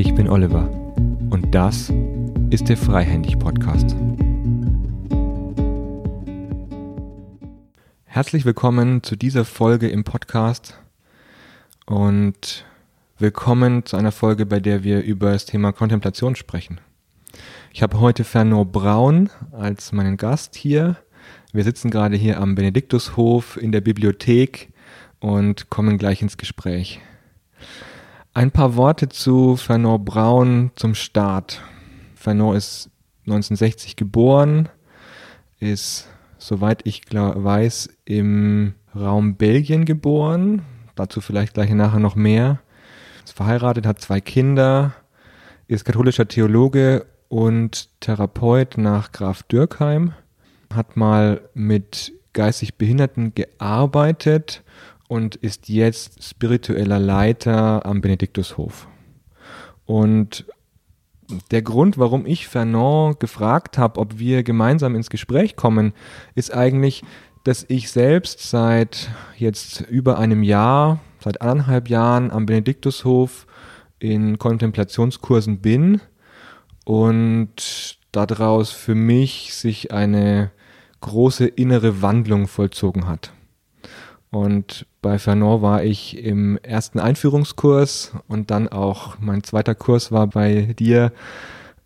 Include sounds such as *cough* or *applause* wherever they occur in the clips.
Ich bin Oliver und das ist der Freihändig Podcast. Herzlich willkommen zu dieser Folge im Podcast und willkommen zu einer Folge, bei der wir über das Thema Kontemplation sprechen. Ich habe heute Fernand Braun als meinen Gast hier. Wir sitzen gerade hier am Benediktushof in der Bibliothek und kommen gleich ins Gespräch. Ein paar Worte zu Fernand Braun zum Start. Fernand ist 1960 geboren, ist, soweit ich weiß, im Raum Belgien geboren. Dazu vielleicht gleich nachher noch mehr. Ist verheiratet, hat zwei Kinder, ist katholischer Theologe und Therapeut nach Graf Dürkheim, hat mal mit geistig Behinderten gearbeitet und ist jetzt spiritueller Leiter am Benediktushof. Und der Grund, warum ich Fernand gefragt habe, ob wir gemeinsam ins Gespräch kommen, ist eigentlich, dass ich selbst seit jetzt über einem Jahr, seit anderthalb Jahren am Benediktushof in Kontemplationskursen bin und daraus für mich sich eine große innere Wandlung vollzogen hat. Und bei Fernand war ich im ersten Einführungskurs und dann auch mein zweiter Kurs war bei dir.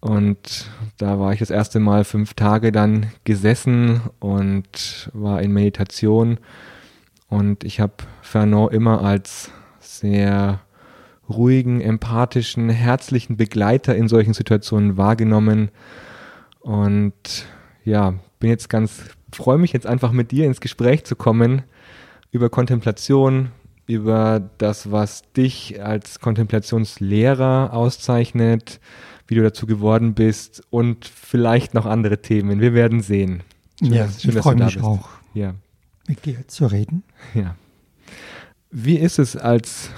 Und da war ich das erste Mal fünf Tage dann gesessen und war in Meditation. Und ich habe Fernand immer als sehr ruhigen, empathischen, herzlichen Begleiter in solchen Situationen wahrgenommen. Und ja, bin jetzt ganz, freue mich jetzt einfach mit dir ins Gespräch zu kommen über Kontemplation, über das, was dich als Kontemplationslehrer auszeichnet, wie du dazu geworden bist und vielleicht noch andere Themen. Wir werden sehen. Schön, ja, schön, ich freue mich auch, ja. mit dir zu reden. Ja. Wie ist es als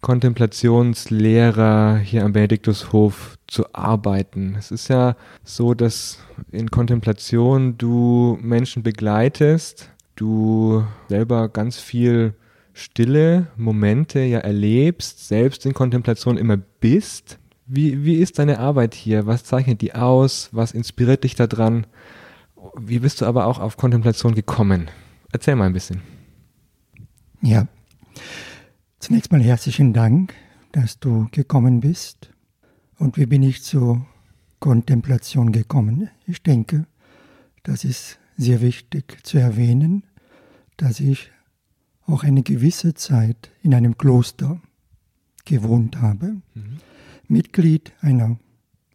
Kontemplationslehrer hier am Benediktushof zu arbeiten. Es ist ja so, dass in Kontemplation du Menschen begleitest, du selber ganz viel stille Momente ja erlebst, selbst in Kontemplation immer bist. Wie, wie ist deine Arbeit hier? Was zeichnet die aus? Was inspiriert dich daran? Wie bist du aber auch auf Kontemplation gekommen? Erzähl mal ein bisschen. Ja. Zunächst mal herzlichen Dank, dass du gekommen bist. Und wie bin ich zur Kontemplation gekommen? Ich denke, das ist sehr wichtig zu erwähnen, dass ich auch eine gewisse Zeit in einem Kloster gewohnt habe, mhm. Mitglied einer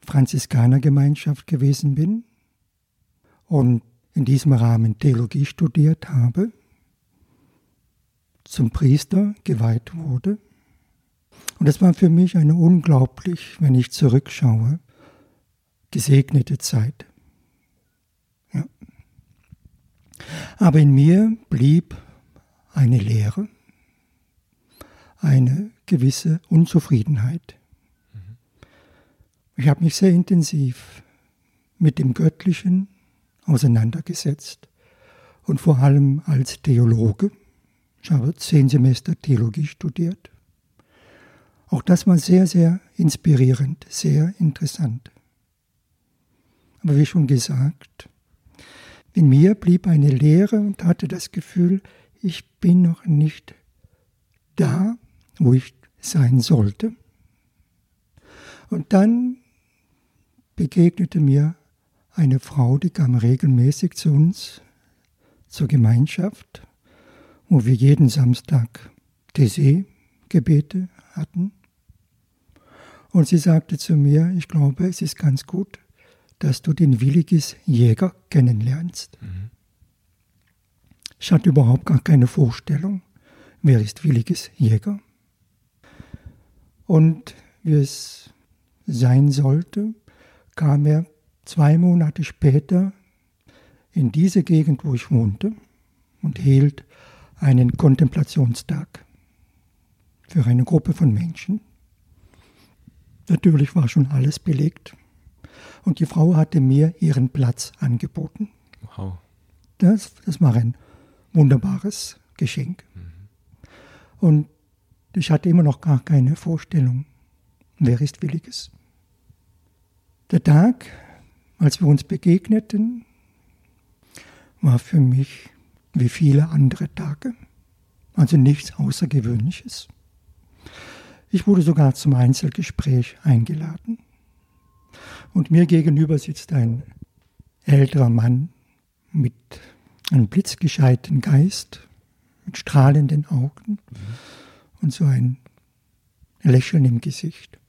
Franziskanergemeinschaft gewesen bin und in diesem Rahmen Theologie studiert habe zum Priester geweiht wurde. Und das war für mich eine unglaublich, wenn ich zurückschaue, gesegnete Zeit. Ja. Aber in mir blieb eine Leere, eine gewisse Unzufriedenheit. Ich habe mich sehr intensiv mit dem Göttlichen auseinandergesetzt und vor allem als Theologe ich habe zehn Semester Theologie studiert. Auch das war sehr, sehr inspirierend, sehr interessant. Aber wie schon gesagt, in mir blieb eine Leere und hatte das Gefühl, ich bin noch nicht da, wo ich sein sollte. Und dann begegnete mir eine Frau, die kam regelmäßig zu uns zur Gemeinschaft wo wir jeden Samstag Tese-Gebete hatten. Und sie sagte zu mir, ich glaube, es ist ganz gut, dass du den Willigis Jäger kennenlernst. Mhm. Ich hatte überhaupt gar keine Vorstellung, wer ist Willigis Jäger. Und wie es sein sollte, kam er zwei Monate später in diese Gegend, wo ich wohnte, und hielt einen Kontemplationstag für eine Gruppe von Menschen. Natürlich war schon alles belegt. Und die Frau hatte mir ihren Platz angeboten. Wow. Das, das war ein wunderbares Geschenk. Mhm. Und ich hatte immer noch gar keine Vorstellung, wer ist Williges? Der Tag, als wir uns begegneten, war für mich wie viele andere Tage. Also nichts Außergewöhnliches. Ich wurde sogar zum Einzelgespräch eingeladen. Und mir gegenüber sitzt ein älterer Mann mit einem blitzgescheiten Geist, mit strahlenden Augen mhm. und so ein Lächeln im Gesicht.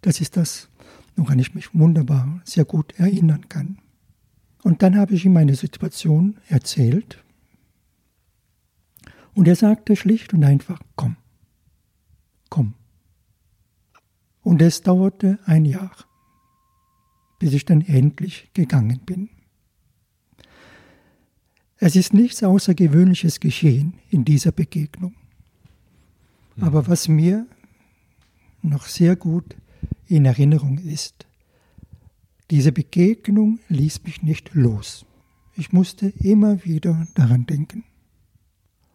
Das ist das, woran ich mich wunderbar sehr gut erinnern kann. Und dann habe ich ihm meine Situation erzählt. Und er sagte schlicht und einfach, komm, komm. Und es dauerte ein Jahr, bis ich dann endlich gegangen bin. Es ist nichts Außergewöhnliches geschehen in dieser Begegnung. Aber was mir noch sehr gut in Erinnerung ist, diese Begegnung ließ mich nicht los. Ich musste immer wieder daran denken.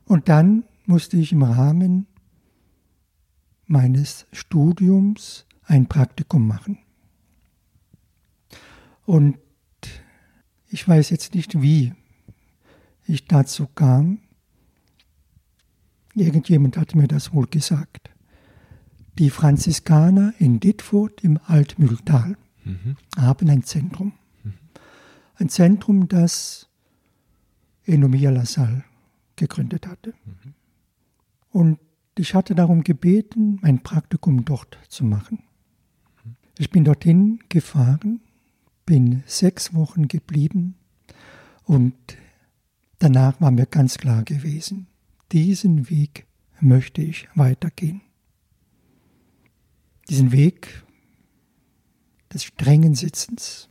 Und dann musste ich im Rahmen meines Studiums ein Praktikum machen. Und ich weiß jetzt nicht, wie ich dazu kam. Irgendjemand hat mir das wohl gesagt. Die Franziskaner in Dittfurt im Altmühltal mhm. haben ein Zentrum. Mhm. Ein Zentrum, das Enomia Lassalle gegründet hatte. Mhm. Und ich hatte darum gebeten, mein Praktikum dort zu machen. Ich bin dorthin gefahren, bin sechs Wochen geblieben und danach war mir ganz klar gewesen, diesen Weg möchte ich weitergehen. Diesen Weg des strengen Sitzens.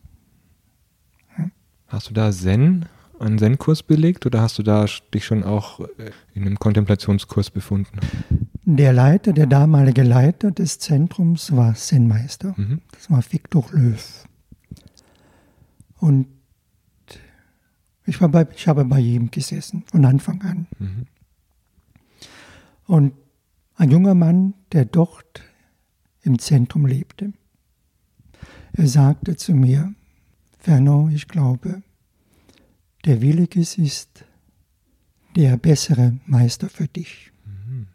Hast du da Zen, einen Zen-Kurs belegt oder hast du da dich schon auch äh, in einem Kontemplationskurs befunden? Der Leiter, der damalige Leiter des Zentrums war Zen-Meister. Mhm. Das war Viktor Löw. Und ich, war bei, ich habe bei ihm gesessen, von Anfang an. Mhm. Und ein junger Mann, der dort im Zentrum lebte, er sagte zu mir, Fernand, ich glaube, der Williges ist der bessere Meister für dich. Mhm.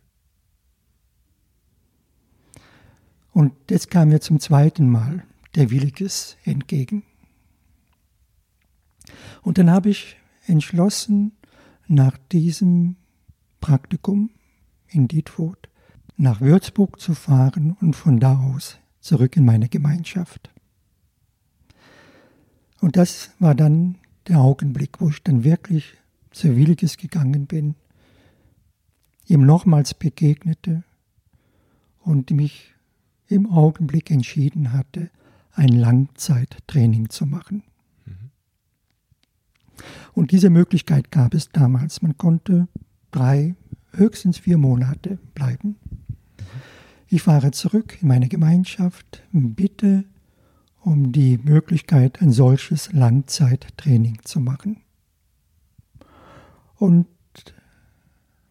Und jetzt kam mir zum zweiten Mal der Williges entgegen. Und dann habe ich entschlossen, nach diesem Praktikum in Dietfurt nach Würzburg zu fahren und von da aus zurück in meine Gemeinschaft. Und das war dann der Augenblick, wo ich dann wirklich zu Williges gegangen bin, ihm nochmals begegnete und mich im Augenblick entschieden hatte, ein Langzeittraining zu machen. Und diese Möglichkeit gab es damals. Man konnte drei, höchstens vier Monate bleiben. Ich fahre zurück in meine Gemeinschaft, bitte um die Möglichkeit, ein solches Langzeittraining zu machen. Und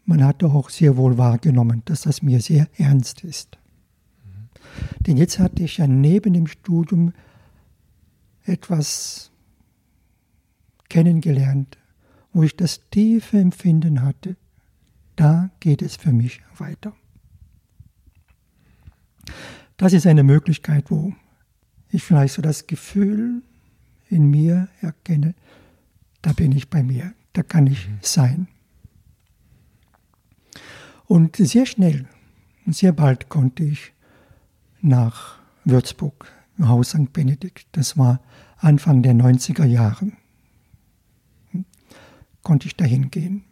man hat auch sehr wohl wahrgenommen, dass das mir sehr ernst ist. Denn jetzt hatte ich ja neben dem Studium etwas kennengelernt, wo ich das tiefe Empfinden hatte, da geht es für mich weiter. Das ist eine Möglichkeit, wo ich vielleicht so das Gefühl in mir erkenne, da bin ich bei mir, da kann ich mhm. sein. Und sehr schnell und sehr bald konnte ich nach Würzburg, im Haus St. Benedikt, das war Anfang der 90er Jahre, konnte ich dahin gehen.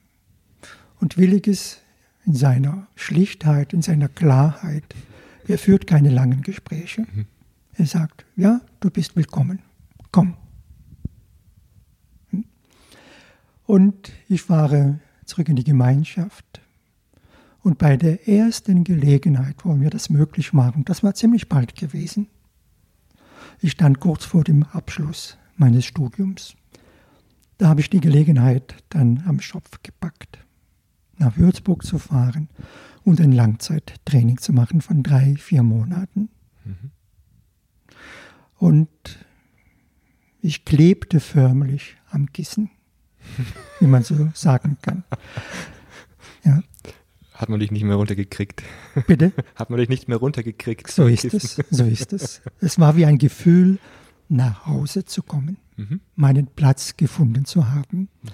Und Williges in seiner Schlichtheit, in seiner Klarheit, er führt keine langen Gespräche. Mhm. Er sagt, ja, du bist willkommen, komm. Und ich fahre zurück in die Gemeinschaft. Und bei der ersten Gelegenheit, wo wir das möglich machen, das war ziemlich bald gewesen, ich stand kurz vor dem Abschluss meines Studiums, da habe ich die Gelegenheit dann am Schopf gepackt, nach Würzburg zu fahren und ein Langzeittraining zu machen von drei, vier Monaten. Mhm. Und ich klebte förmlich am Kissen, *laughs* wie man so sagen kann. Ja. Hat man dich nicht mehr runtergekriegt? Bitte? *laughs* Hat man dich nicht mehr runtergekriegt? So ist es, so ist es. Es war wie ein Gefühl, nach Hause zu kommen, mhm. meinen Platz gefunden zu haben. Mhm.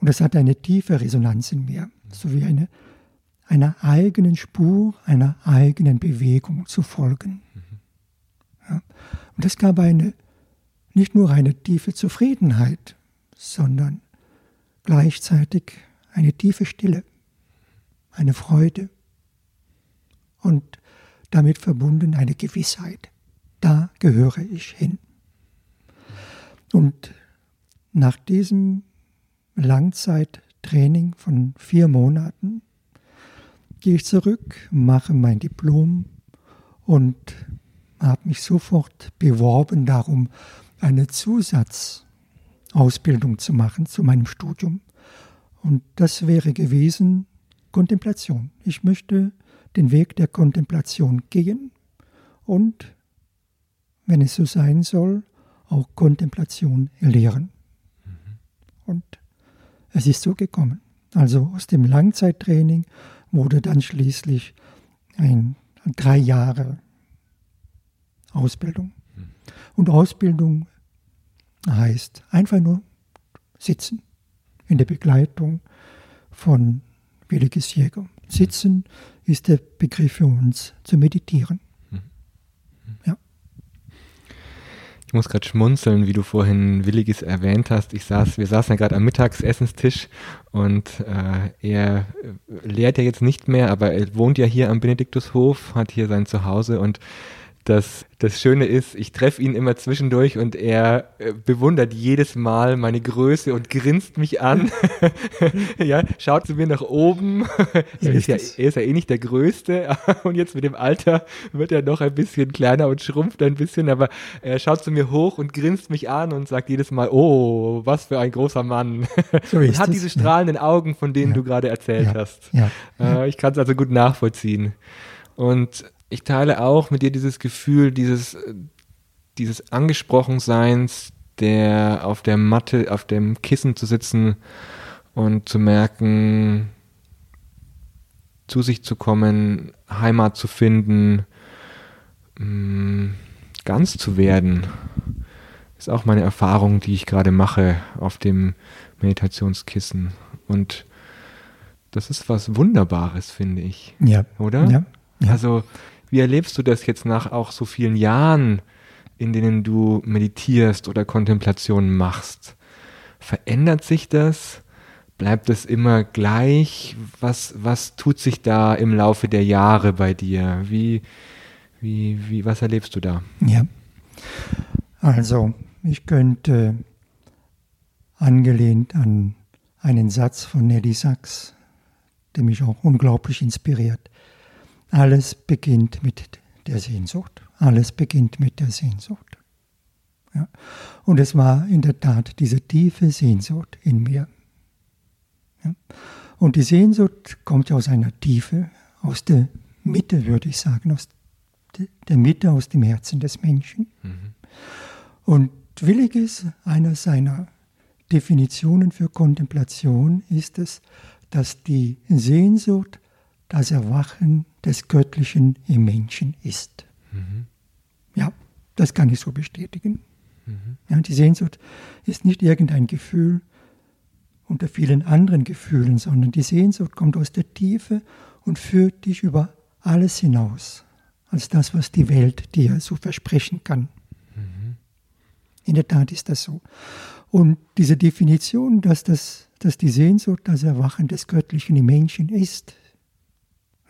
Und es hat eine tiefe Resonanz in mir, so wie eine, einer eigenen Spur, einer eigenen Bewegung zu folgen. Mhm. Ja. Und es gab eine, nicht nur eine tiefe Zufriedenheit, sondern gleichzeitig eine tiefe Stille, eine Freude und damit verbunden eine Gewissheit. Da gehöre ich hin. Und nach diesem Langzeittraining von vier Monaten gehe ich zurück, mache mein Diplom und habe mich sofort beworben darum, eine Zusatzausbildung zu machen zu meinem Studium. Und das wäre gewesen Kontemplation. Ich möchte den Weg der Kontemplation gehen und, wenn es so sein soll, auch Kontemplation lehren. Mhm. Und es ist so gekommen. Also aus dem Langzeittraining wurde dann schließlich ein drei Jahre Ausbildung. Mhm. Und Ausbildung heißt einfach nur sitzen in der Begleitung von Williges Jäger. Sitzen ist der Begriff für uns zu meditieren. Mhm. Ja. Ich muss gerade schmunzeln, wie du vorhin Williges erwähnt hast. Ich saß, wir saßen ja gerade am Mittagsessenstisch und äh, er lehrt ja jetzt nicht mehr, aber er wohnt ja hier am Benediktushof, hat hier sein Zuhause und das, das Schöne ist, ich treffe ihn immer zwischendurch und er äh, bewundert jedes Mal meine Größe und grinst mich an. *laughs* ja, schaut zu mir nach oben. *laughs* er, ist ja, er ist ja eh nicht der Größte *laughs* und jetzt mit dem Alter wird er noch ein bisschen kleiner und schrumpft ein bisschen, aber er schaut zu mir hoch und grinst mich an und sagt jedes Mal, oh, was für ein großer Mann. So und hat es. diese strahlenden ja. Augen, von denen ja. du gerade erzählt hast. Äh, ich kann es also gut nachvollziehen. Und ich teile auch mit dir dieses Gefühl, dieses, dieses Angesprochenseins, der auf der Matte, auf dem Kissen zu sitzen und zu merken, zu sich zu kommen, Heimat zu finden, mm, ganz zu werden, ist auch meine Erfahrung, die ich gerade mache auf dem Meditationskissen. Und das ist was Wunderbares, finde ich. Ja. Oder? Ja. ja. Also wie erlebst du das jetzt nach auch so vielen Jahren, in denen du meditierst oder Kontemplation machst? Verändert sich das? Bleibt es immer gleich? Was, was tut sich da im Laufe der Jahre bei dir? Wie, wie, wie, was erlebst du da? Ja. Also, ich könnte angelehnt an einen Satz von Nelly Sachs, der mich auch unglaublich inspiriert. Alles beginnt mit der Sehnsucht. Alles beginnt mit der Sehnsucht. Ja. Und es war in der Tat diese tiefe Sehnsucht in mir. Ja. Und die Sehnsucht kommt aus einer Tiefe, aus der Mitte, würde ich sagen, aus der Mitte, aus dem Herzen des Menschen. Mhm. Und Williges, einer seiner Definitionen für Kontemplation ist es, dass die Sehnsucht das Erwachen des Göttlichen im Menschen ist. Mhm. Ja, das kann ich so bestätigen. Mhm. Ja, die Sehnsucht ist nicht irgendein Gefühl unter vielen anderen Gefühlen, sondern die Sehnsucht kommt aus der Tiefe und führt dich über alles hinaus, als das, was die Welt dir so versprechen kann. Mhm. In der Tat ist das so. Und diese Definition, dass, das, dass die Sehnsucht das Erwachen des Göttlichen im Menschen ist,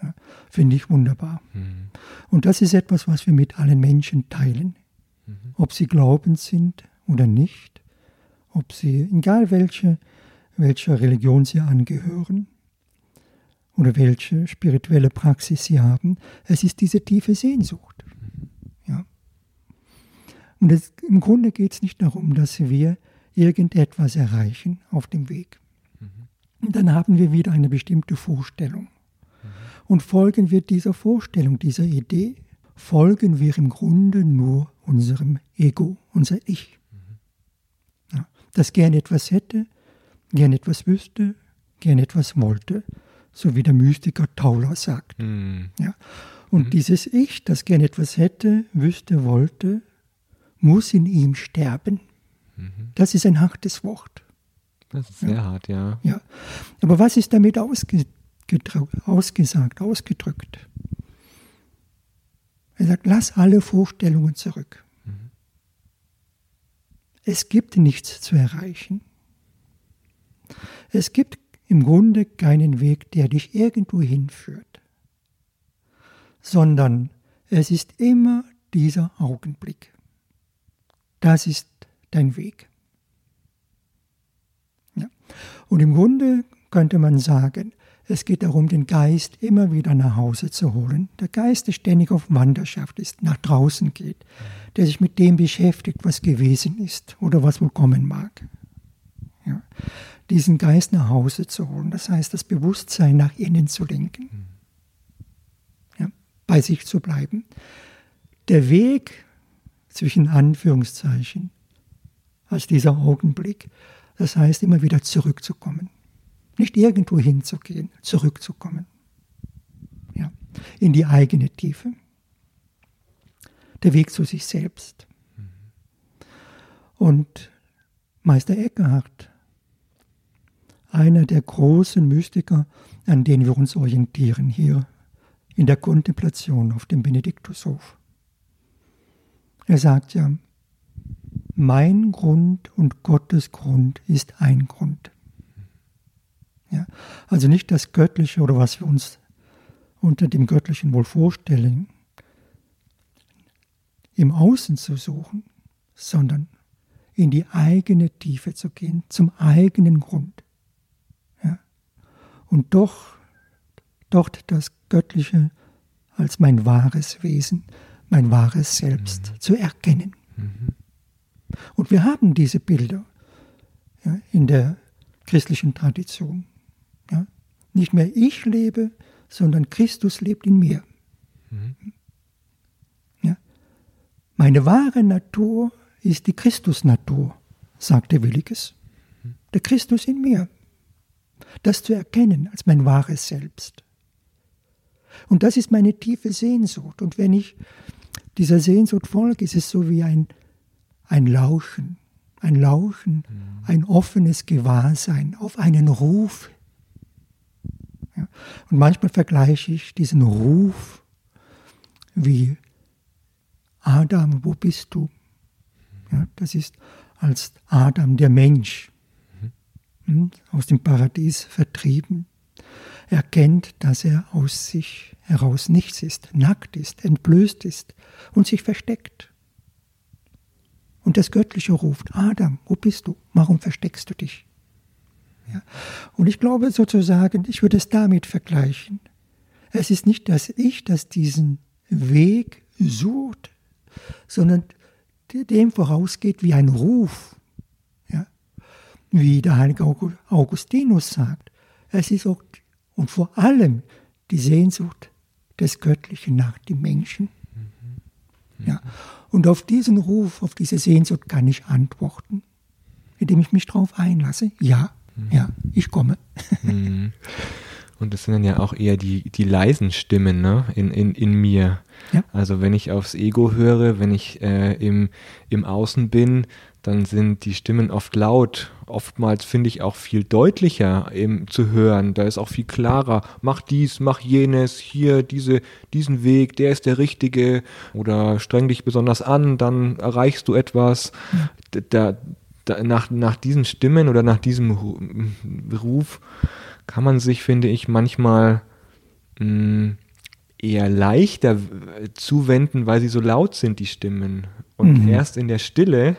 ja, Finde ich wunderbar. Mhm. Und das ist etwas, was wir mit allen Menschen teilen. Mhm. Ob sie glaubend sind oder nicht, ob sie, egal welche, welcher Religion sie angehören oder welche spirituelle Praxis sie haben, es ist diese tiefe Sehnsucht. Mhm. Ja. Und es, im Grunde geht es nicht darum, dass wir irgendetwas erreichen auf dem Weg. Mhm. Und dann haben wir wieder eine bestimmte Vorstellung und folgen wir dieser Vorstellung, dieser Idee folgen wir im Grunde nur unserem Ego, unser Ich. Ja, das gern etwas hätte, gern etwas wüsste, gern etwas wollte, so wie der Mystiker Tauler sagt. Mhm. Ja, und mhm. dieses Ich, das gern etwas hätte, wüsste, wollte, muss in ihm sterben. Mhm. Das ist ein hartes Wort. Das ist sehr ja. hart, ja. ja. Aber was ist damit ausge ausgesagt, ausgedrückt? Er sagt, lass alle Vorstellungen zurück. Mhm. Es gibt nichts zu erreichen. Es gibt im Grunde keinen Weg, der dich irgendwo hinführt, sondern es ist immer dieser Augenblick. Das ist dein Weg. Ja. Und im Grunde könnte man sagen, es geht darum, den Geist immer wieder nach Hause zu holen. Der Geist, der ständig auf Wanderschaft ist, nach draußen geht, der sich mit dem beschäftigt, was gewesen ist oder was wohl kommen mag. Ja. Diesen Geist nach Hause zu holen, das heißt, das Bewusstsein nach innen zu lenken, ja, bei sich zu bleiben. Der Weg zwischen Anführungszeichen als dieser Augenblick, das heißt, immer wieder zurückzukommen. Nicht irgendwo hinzugehen, zurückzukommen. Ja, in die eigene Tiefe. Der Weg zu sich selbst. Und Meister Eckhart, einer der großen Mystiker, an denen wir uns orientieren hier in der Kontemplation auf dem Benediktushof. Er sagt ja, mein Grund und Gottes Grund ist ein Grund. Ja? Also nicht das Göttliche oder was wir uns unter dem Göttlichen wohl vorstellen, im Außen zu suchen, sondern in die eigene Tiefe zu gehen, zum eigenen Grund. Ja? Und doch dort das Göttliche als mein wahres Wesen, mein wahres Selbst mhm. zu erkennen. Mhm. Und wir haben diese Bilder ja, in der christlichen Tradition. Ja? Nicht mehr ich lebe, sondern Christus lebt in mir. Mhm. Ja? Meine wahre Natur ist die Christusnatur, sagte Williges. Mhm. Der Christus in mir. Das zu erkennen als mein wahres Selbst. Und das ist meine tiefe Sehnsucht. Und wenn ich dieser Sehnsucht folge, ist es so wie ein, ein Lauschen, ein Lauschen, mhm. ein offenes Gewahrsein auf einen Ruf. Und manchmal vergleiche ich diesen Ruf wie Adam, wo bist du? Ja, das ist als Adam, der Mensch, mhm. aus dem Paradies vertrieben, erkennt, dass er aus sich heraus nichts ist, nackt ist, entblößt ist und sich versteckt. Und das Göttliche ruft, Adam, wo bist du? Warum versteckst du dich? Ja. Und ich glaube sozusagen, ich würde es damit vergleichen. Es ist nicht das Ich, das diesen Weg sucht, sondern dem vorausgeht wie ein Ruf. Ja. Wie der heilige Augustinus sagt. Es ist auch und vor allem die Sehnsucht des Göttlichen nach dem Menschen. Mhm. Ja. Und auf diesen Ruf, auf diese Sehnsucht kann ich antworten, indem ich mich darauf einlasse. Ja, ja, ich komme. Mhm. Und das sind dann ja auch eher die, die leisen Stimmen ne? in, in, in mir. Ja. Also wenn ich aufs Ego höre, wenn ich äh, im, im Außen bin, dann sind die Stimmen oft laut. Oftmals finde ich auch viel deutlicher eben zu hören. Da ist auch viel klarer. Mach dies, mach jenes, hier diese, diesen Weg, der ist der richtige. Oder streng dich besonders an, dann erreichst du etwas. Ja. Da, da, nach, nach diesen Stimmen oder nach diesem Ruf kann man sich, finde ich, manchmal mh, mm, eher leichter zuwenden, weil sie so laut sind, die Stimmen. Und mhm. erst in der Stille,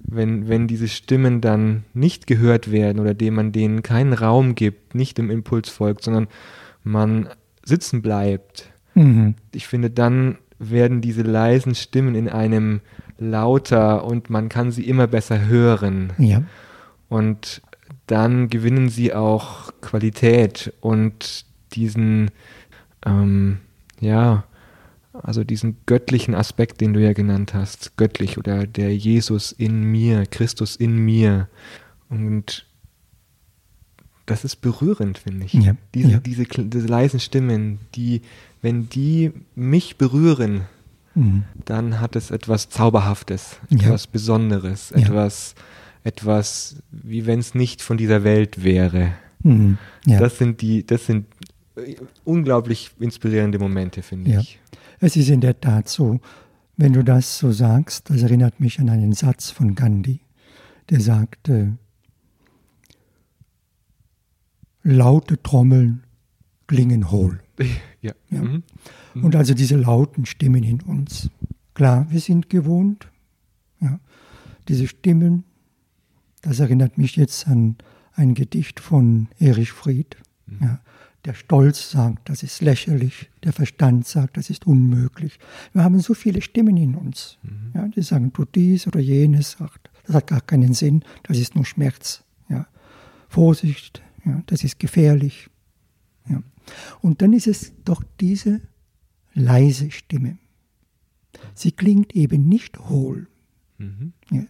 wenn, wenn diese Stimmen dann nicht gehört werden oder dem man denen keinen Raum gibt, nicht im Impuls folgt, sondern man sitzen bleibt, mhm. ich finde, dann werden diese leisen Stimmen in einem lauter und man kann sie immer besser hören. Ja. Und dann gewinnen sie auch Qualität und diesen, ähm, ja, also diesen göttlichen Aspekt, den du ja genannt hast, göttlich oder der Jesus in mir, Christus in mir. Und das ist berührend, finde ich. Ja, diese, ja. Diese, diese leisen Stimmen, die, wenn die mich berühren, Mhm. dann hat es etwas Zauberhaftes, Ja. etwas Besonderes, Ja. etwas, etwas, wie wenn es nicht von dieser Welt wäre. Mhm. Ja. Das sind die, das sind äh, unglaublich inspirierende Momente, finde Ja. ich. Es ist in der Tat so, wenn du das so sagst, das erinnert mich an einen Satz von Gandhi, der sagte, laute Trommeln klingen hohl. *laughs* Ja. Ja. Mhm. Und also diese lauten Stimmen in uns. Klar, wir sind gewohnt, ja, diese Stimmen, das erinnert mich jetzt an ein Gedicht von Erich Fried. Ja, der Stolz sagt, das ist lächerlich, der Verstand sagt, das ist unmöglich. Wir haben so viele Stimmen in uns, ja, die sagen, tu dies oder jenes, sagt, das hat gar keinen Sinn, das ist nur Schmerz. Ja. Vorsicht, ja, das ist gefährlich. Ja. Und dann ist es doch diese leise Stimme. Sie klingt eben nicht hohl. Mhm. Ja.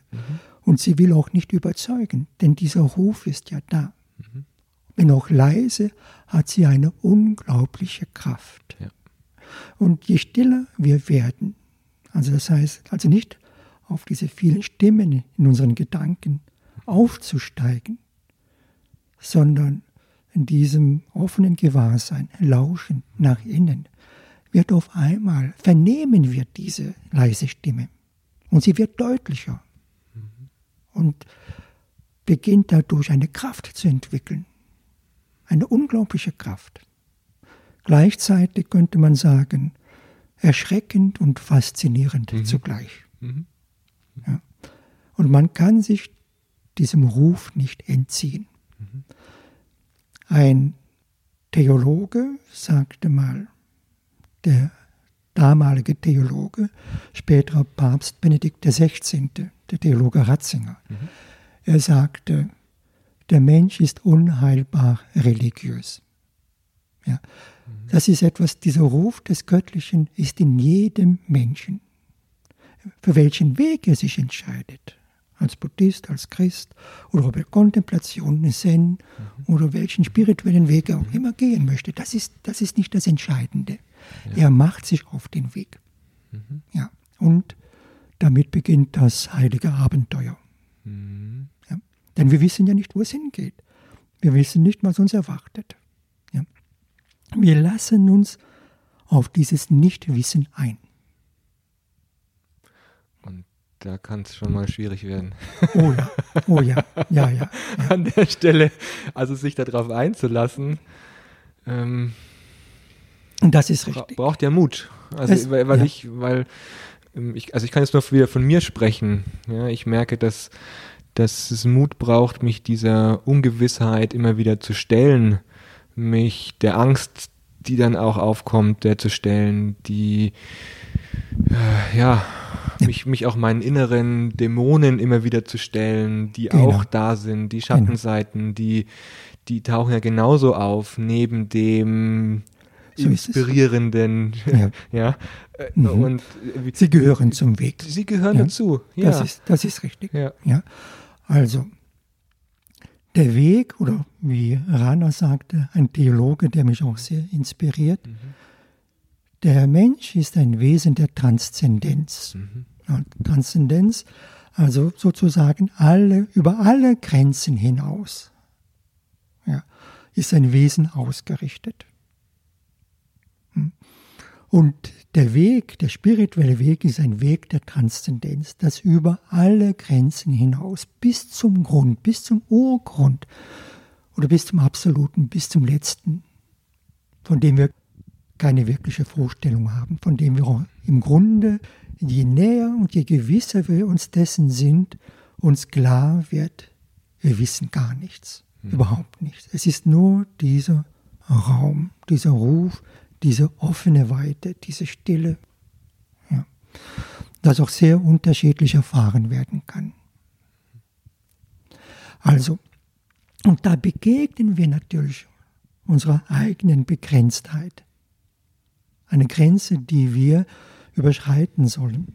Und sie will auch nicht überzeugen, denn dieser Ruf ist ja da. Wenn auch leise, hat sie eine unglaubliche Kraft. Ja. Und je stiller wir werden, also das heißt, also nicht auf diese vielen Stimmen in unseren Gedanken aufzusteigen, sondern in diesem offenen Gewahrsein, lauschen nach innen, wird auf einmal, vernehmen wir diese leise Stimme. Und sie wird deutlicher. Und beginnt dadurch eine Kraft zu entwickeln. Eine unglaubliche Kraft. Gleichzeitig könnte man sagen, erschreckend und faszinierend zugleich. Mhm. Ja. Und man kann sich diesem Ruf nicht entziehen. Ein Theologe sagte mal, der damalige Theologe, späterer Papst Benedikt XVI., der Theologe Ratzinger, er sagte, der Mensch ist unheilbar religiös. Ja. Das ist etwas, dieser Ruf des Göttlichen ist in jedem Menschen. Für welchen Weg er sich entscheidet, als Buddhist, als Christ oder ob er Kontemplation, Zen oder welchen spirituellen Weg er auch immer gehen möchte, das ist, das ist nicht das Entscheidende. Er macht sich auf den Weg. Ja. Und damit beginnt das heilige Abenteuer. Mhm. Ja. Denn wir wissen ja nicht, wo es hingeht. Wir wissen nicht, was uns erwartet. Ja. Wir lassen uns auf dieses Nichtwissen ein. Und da kann es schon mal schwierig werden. Oh ja, *laughs* oh ja, ja, ja. ja. An der Stelle, also sich darauf einzulassen, ähm, das ist bra richtig. braucht ja Mut. Also Es- weil, weil ja. ich, weil ähm, ich, also ich kann jetzt nur wieder von mir sprechen. Ja, ich merke, dass, dass es Mut braucht, mich dieser Ungewissheit immer wieder zu stellen, mich der Angst, die dann auch aufkommt, der zu stellen, die äh, ja, mich, mich auch meinen inneren Dämonen immer wieder zu stellen, die Genau. auch da sind, die Schattenseiten, die, die tauchen ja genauso auf, neben dem So inspirierenden, Ja. *laughs* ja, äh, Mhm. und Sie gehören zum Weg. sie gehören Ja. dazu, ja, Das, ist, das ist richtig. ja, Ja. Also, der Weg, oder wie Rana sagte, ein Theologe, der mich auch sehr inspiriert, der Mensch ist ein Wesen der Transzendenz. Ja, Transzendenz, also sozusagen alle, über alle Grenzen hinaus, ja, ist ein Wesen ausgerichtet. Und der Weg, der spirituelle Weg ist ein Weg der Transzendenz, das über alle Grenzen hinaus, bis zum Grund, bis zum Urgrund oder bis zum Absoluten, bis zum Letzten, von dem wir keine wirkliche Vorstellung haben, von dem wir im Grunde, je näher und je gewisser wir uns dessen sind, uns klar wird, wir wissen gar nichts, überhaupt nichts. Es ist nur dieser Raum, dieser Ruf, diese offene Weite, diese Stille, ja, das auch sehr unterschiedlich erfahren werden kann. Also, und da begegnen wir natürlich unserer eigenen Begrenztheit. eine Grenze, die wir überschreiten sollen.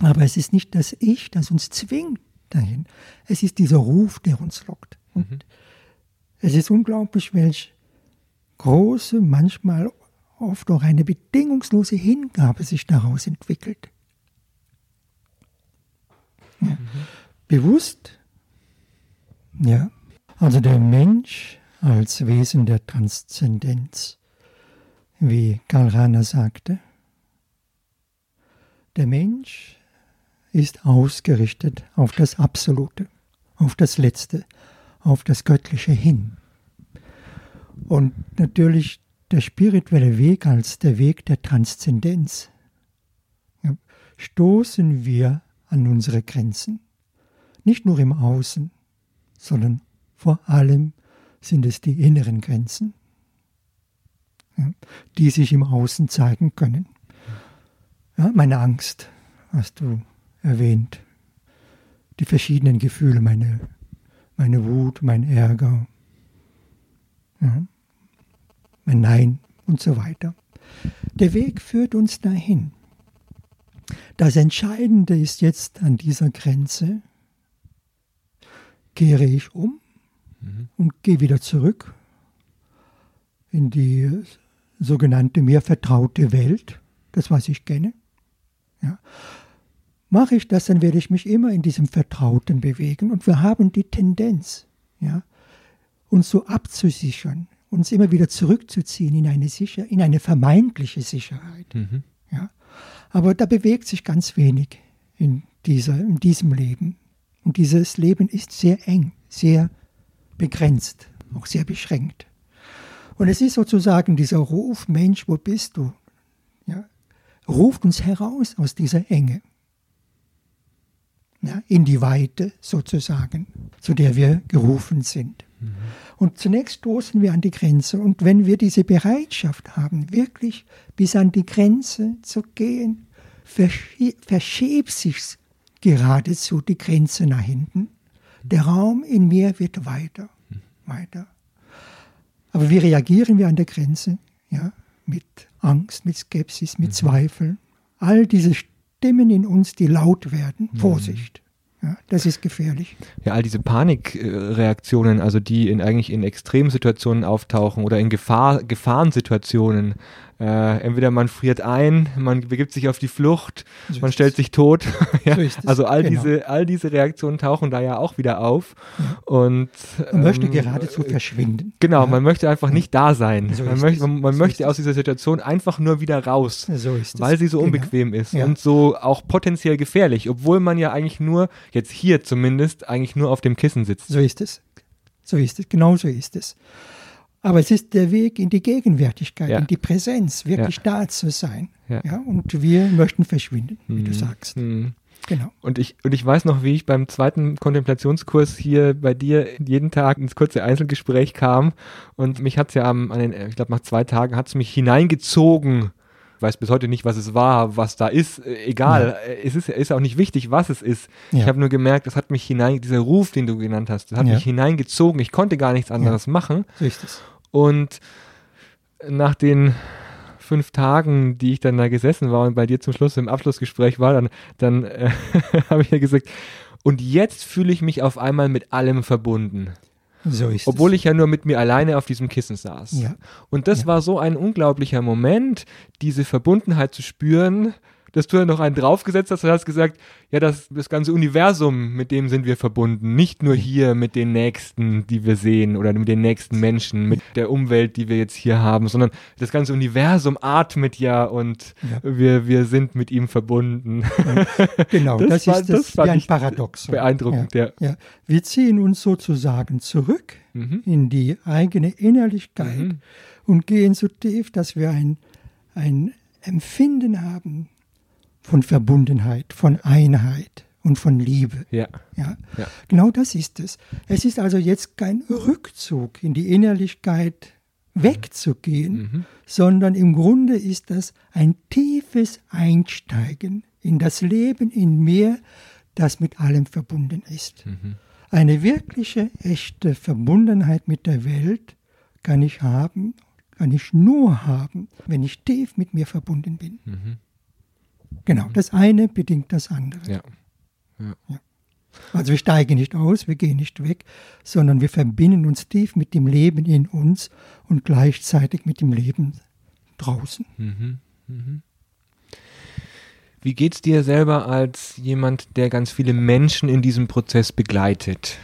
Aber es ist nicht das Ich, das uns zwingt dahin. Es ist dieser Ruf, der uns lockt. Und mhm. es ist unglaublich, welch große, manchmal oft auch eine bedingungslose Hingabe sich daraus entwickelt. Ja. Mhm. Bewusst, ja. Also der Mensch als Wesen der Transzendenz, wie Karl Rahner sagte. Der Mensch ist ausgerichtet auf das Absolute, auf das Letzte, auf das Göttliche hin. Und natürlich der spirituelle Weg als der Weg der Transzendenz. Stoßen wir an unsere Grenzen, nicht nur im Außen, sondern vor allem sind es die inneren Grenzen, die sich im Außen zeigen können. Ja, meine Angst hast du erwähnt, die verschiedenen Gefühle, meine, meine Wut, mein Ärger, ja, mein Nein und so weiter. Der Weg führt uns dahin. Das Entscheidende ist jetzt an dieser Grenze, kehre ich um mhm. und gehe wieder zurück in die sogenannte mir vertraute Welt, das was ich kenne. Ja. Mache ich das, dann werde ich mich immer in diesem Vertrauten bewegen und wir haben die Tendenz, ja, uns so abzusichern, uns immer wieder zurückzuziehen in eine, sicher, in eine vermeintliche Sicherheit. Mhm. Ja. Aber da bewegt sich ganz wenig in, dieser, in diesem Leben. Und dieses Leben ist sehr eng, sehr begrenzt, auch sehr beschränkt. Und es ist sozusagen dieser Ruf, Mensch, wo bist du? Ja, ruft uns heraus aus dieser Enge. Ja, in die Weite sozusagen, zu der wir gerufen sind. Mhm. Und zunächst stoßen wir an die Grenze. Und wenn wir diese Bereitschaft haben, wirklich bis an die Grenze zu gehen, verschiebt sich geradezu die Grenze nach hinten. Der Raum in mir wird weiter, weiter. Aber wie reagieren wir an der Grenze? Ja, mit Angst, mit Skepsis, mit mhm. Zweifeln. All diese Stimmen in uns, die laut werden. Mhm. Vorsicht. Ja, das ist gefährlich. Ja, all diese Panikreaktionen, also die in eigentlich in Extremsituationen auftauchen oder in Gefahr, Gefahrensituationen, äh, entweder man friert ein, man begibt sich auf die Flucht, so man stellt sich tot. *laughs* ja? so also all genau. diese, all diese Reaktionen tauchen da ja auch wieder auf. Ja. Und man ähm, möchte geradezu verschwinden. Genau, ja. man möchte einfach nicht da sein. So man möchte, man, man so möchte aus dieser Situation einfach nur wieder raus, weil sie so genau. unbequem ist und so auch potenziell gefährlich, obwohl man ja eigentlich nur, jetzt hier zumindest, eigentlich nur auf dem Kissen sitzt. So ist es. So ist es, genau so ist es. Aber es ist der Weg in die Gegenwärtigkeit, ja. in die Präsenz, wirklich ja. da zu sein. Ja. ja. und wir möchten verschwinden, wie mhm. du sagst. Mhm. Genau. Und ich, und ich weiß noch, wie ich beim zweiten Kontemplationskurs hier bei dir jeden Tag ins kurze Einzelgespräch kam und mich hat es ja am, an den, ich glaube nach zwei Tagen hat es mich hineingezogen ich weiß bis heute nicht, was es war, was da ist. Äh, egal, ja. Äh, es ist, ist auch nicht wichtig, was es ist. Ja. Ich habe nur gemerkt, das hat mich hinein, dieser Ruf, den du genannt hast, das hat ja. mich hineingezogen. Ich konnte gar nichts anderes machen. Richtig. Und nach den fünf Tagen, die ich dann da gesessen war und bei dir zum Schluss im Abschlussgespräch war, dann, dann äh, *laughs* habe ich ja gesagt, und jetzt fühle ich mich auf einmal mit allem verbunden. So ist Obwohl es. ich ja nur mit mir alleine auf diesem Kissen saß. Ja. Und das ja. war so ein unglaublicher Moment, diese Verbundenheit zu spüren, dass du ja noch einen draufgesetzt hast und hast gesagt, ja, das, das ganze Universum, mit dem sind wir verbunden. Nicht nur hier mit den Nächsten, die wir sehen oder mit den nächsten Menschen, mit der Umwelt, die wir jetzt hier haben, sondern das ganze Universum atmet ja und ja. Wir, wir sind mit ihm verbunden. Genau, *laughs* das, das war, ist das, das wie ein Paradox. Beeindruckend, ja, ja. Wir ziehen uns sozusagen zurück mhm. in die eigene Innerlichkeit mhm. und gehen so tief, dass wir ein, ein Empfinden haben, von Verbundenheit, von Einheit und von Liebe. Ja. ja. Ja. Genau das ist es. Es ist also jetzt kein Rückzug in die Innerlichkeit wegzugehen, mhm. sondern im Grunde ist das ein tiefes Einsteigen in das Leben in mir, das mit allem verbunden ist. Mhm. Eine wirkliche, echte Verbundenheit mit der Welt kann ich haben, kann ich nur haben, wenn ich tief mit mir verbunden bin. Mhm. Genau, das eine bedingt das andere. Ja. Ja. Also wir steigen nicht aus, wir gehen nicht weg, sondern wir verbinden uns tief mit dem Leben in uns und gleichzeitig mit dem Leben draußen. Mhm. Mhm. Wie geht's dir selber als jemand, der ganz viele Menschen in diesem Prozess begleitet?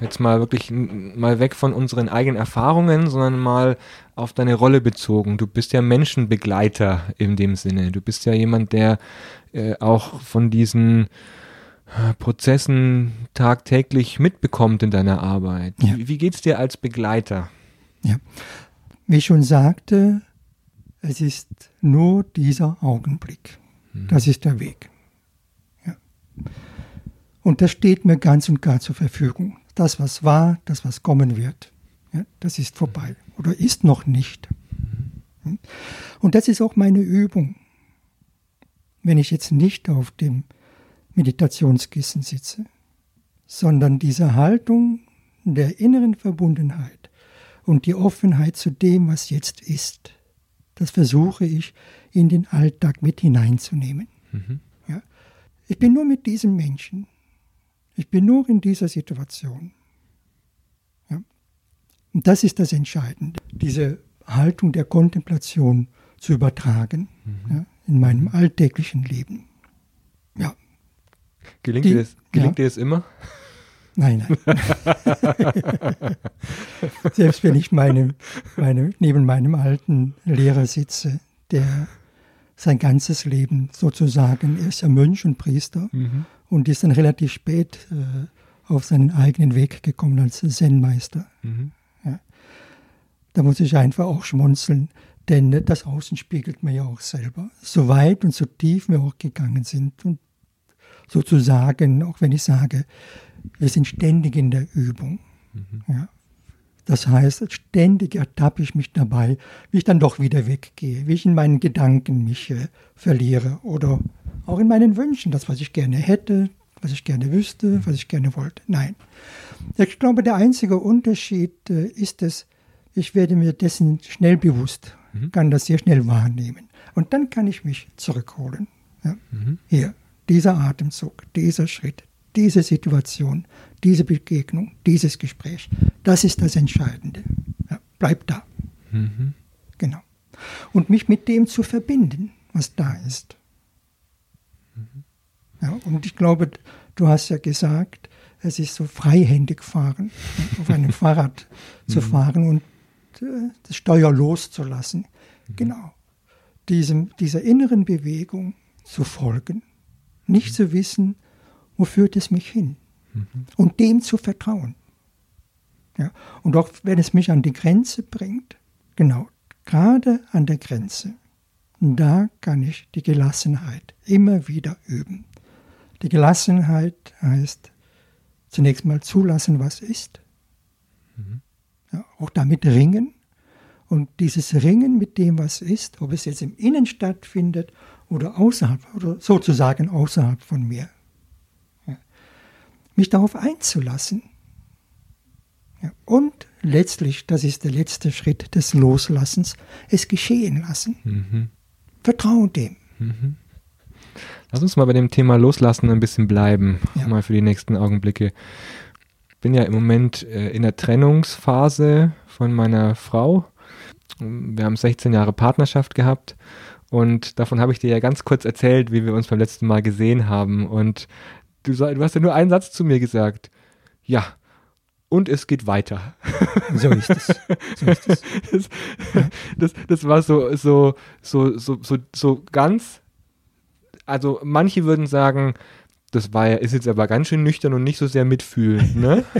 Jetzt mal wirklich mal weg von unseren eigenen Erfahrungen, sondern mal auf deine Rolle bezogen. Du bist ja Menschenbegleiter in dem Sinne. Du bist ja jemand, der äh, auch von diesen äh, Prozessen tagtäglich mitbekommt in deiner Arbeit. Ja. Wie, wie geht's dir als Begleiter? Ja. Wie ich schon sagte, es ist nur dieser Augenblick. Das ist der Weg. Ja. Und das steht mir ganz und gar zur Verfügung. Das, was war, das, was kommen wird, ja, das ist vorbei oder ist noch nicht. Und das ist auch meine Übung. Wenn ich jetzt nicht auf dem Meditationskissen sitze, sondern diese Haltung der inneren Verbundenheit und die Offenheit zu dem, was jetzt ist, das versuche ich in den Alltag mit hineinzunehmen. Ja? Ich bin nur mit diesem Menschen. Ich bin nur in dieser Situation. Ja? Und das ist das Entscheidende, diese Haltung der Kontemplation zu übertragen ja, in meinem alltäglichen Leben. Ja, Gelingt, Die- dir, das, gelingt ja. dir das immer? Nein, nein. *laughs* Selbst wenn ich meine, meine, neben meinem alten Lehrer sitze, der sein ganzes Leben sozusagen, er ist ja Mönch und Priester und ist dann relativ spät äh, auf seinen eigenen Weg gekommen als Zen-Meister. Mhm. Da muss ich einfach auch schmunzeln, denn das Außen spiegelt mir ja auch selber. So weit und so tief wir auch gegangen sind und sozusagen, auch wenn ich sage, wir sind ständig in der Übung. Ja. Das heißt, ständig ertappe ich mich dabei, wie ich dann doch wieder weggehe, wie ich in meinen Gedanken mich äh, verliere oder auch in meinen Wünschen, das, was ich gerne hätte, was ich gerne wüsste, was ich gerne wollte. Nein. Ich glaube, der einzige Unterschied äh, ist es, ich werde mir dessen schnell bewusst, kann das sehr schnell wahrnehmen. Und dann kann ich mich zurückholen. Ja. Hier, dieser Atemzug, dieser Schritt, diese Situation, diese Begegnung, dieses Gespräch, das ist das Entscheidende. Ja, bleib da. Genau. Und mich mit dem zu verbinden, was da ist. Ja, und ich glaube, du hast ja gesagt, es ist so freihändig fahren, auf einem *laughs* Fahrrad zu fahren und äh, das Steuer loszulassen. Genau. Diesem, dieser inneren Bewegung zu folgen, nicht zu wissen, wo führt es mich hin und dem zu vertrauen. Ja, und auch wenn es mich an die Grenze bringt, genau, gerade an der Grenze, da kann ich die Gelassenheit immer wieder üben. Die Gelassenheit heißt zunächst mal zulassen, was ist. Ja, auch damit ringen. Und dieses Ringen mit dem, was ist, ob es jetzt im Innen stattfindet oder außerhalb, oder sozusagen außerhalb von mir. Mich darauf einzulassen. Ja. Und letztlich, das ist der letzte Schritt des Loslassens, es geschehen lassen. Mhm. Vertrauen dem. Lass uns mal bei dem Thema Loslassen ein bisschen bleiben, Ja. mal für die nächsten Augenblicke. Ich bin ja im Moment äh, in der Trennungsphase von meiner Frau. Wir haben 16 Jahre Partnerschaft gehabt und davon habe ich dir ja ganz kurz erzählt, wie wir uns beim letzten Mal gesehen haben. Und du, du hast ja nur einen Satz zu mir gesagt. Ja, und es geht weiter. So ist es. So ist es. *laughs* Das, das, das war so, so, so, so, so, so ganz, also manche würden sagen, das war ja, ist jetzt aber ganz schön nüchtern und nicht so sehr mitfühlend, ne? *laughs*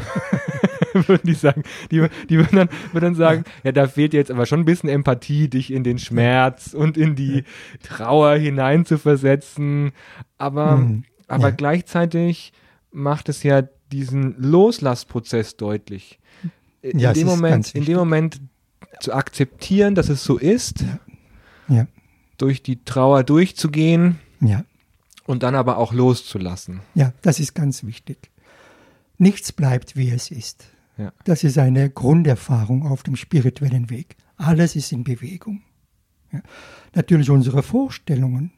*laughs* würden die sagen, die, die würden, dann, würden dann sagen, ja, da fehlt jetzt aber schon ein bisschen Empathie, dich in den Schmerz und in die Trauer hinein zu versetzen. Aber, Mhm. Aber Ja. gleichzeitig macht es ja diesen Loslassprozess deutlich. In Ja, dem Moment, in dem. Moment zu akzeptieren, dass es so ist, Ja, durch die Trauer durchzugehen und dann aber auch loszulassen. Ja, das ist ganz wichtig. Nichts bleibt, wie es ist. Ja. Das ist eine Grunderfahrung auf dem spirituellen Weg. Alles ist in Bewegung. Natürlich unsere Vorstellungen,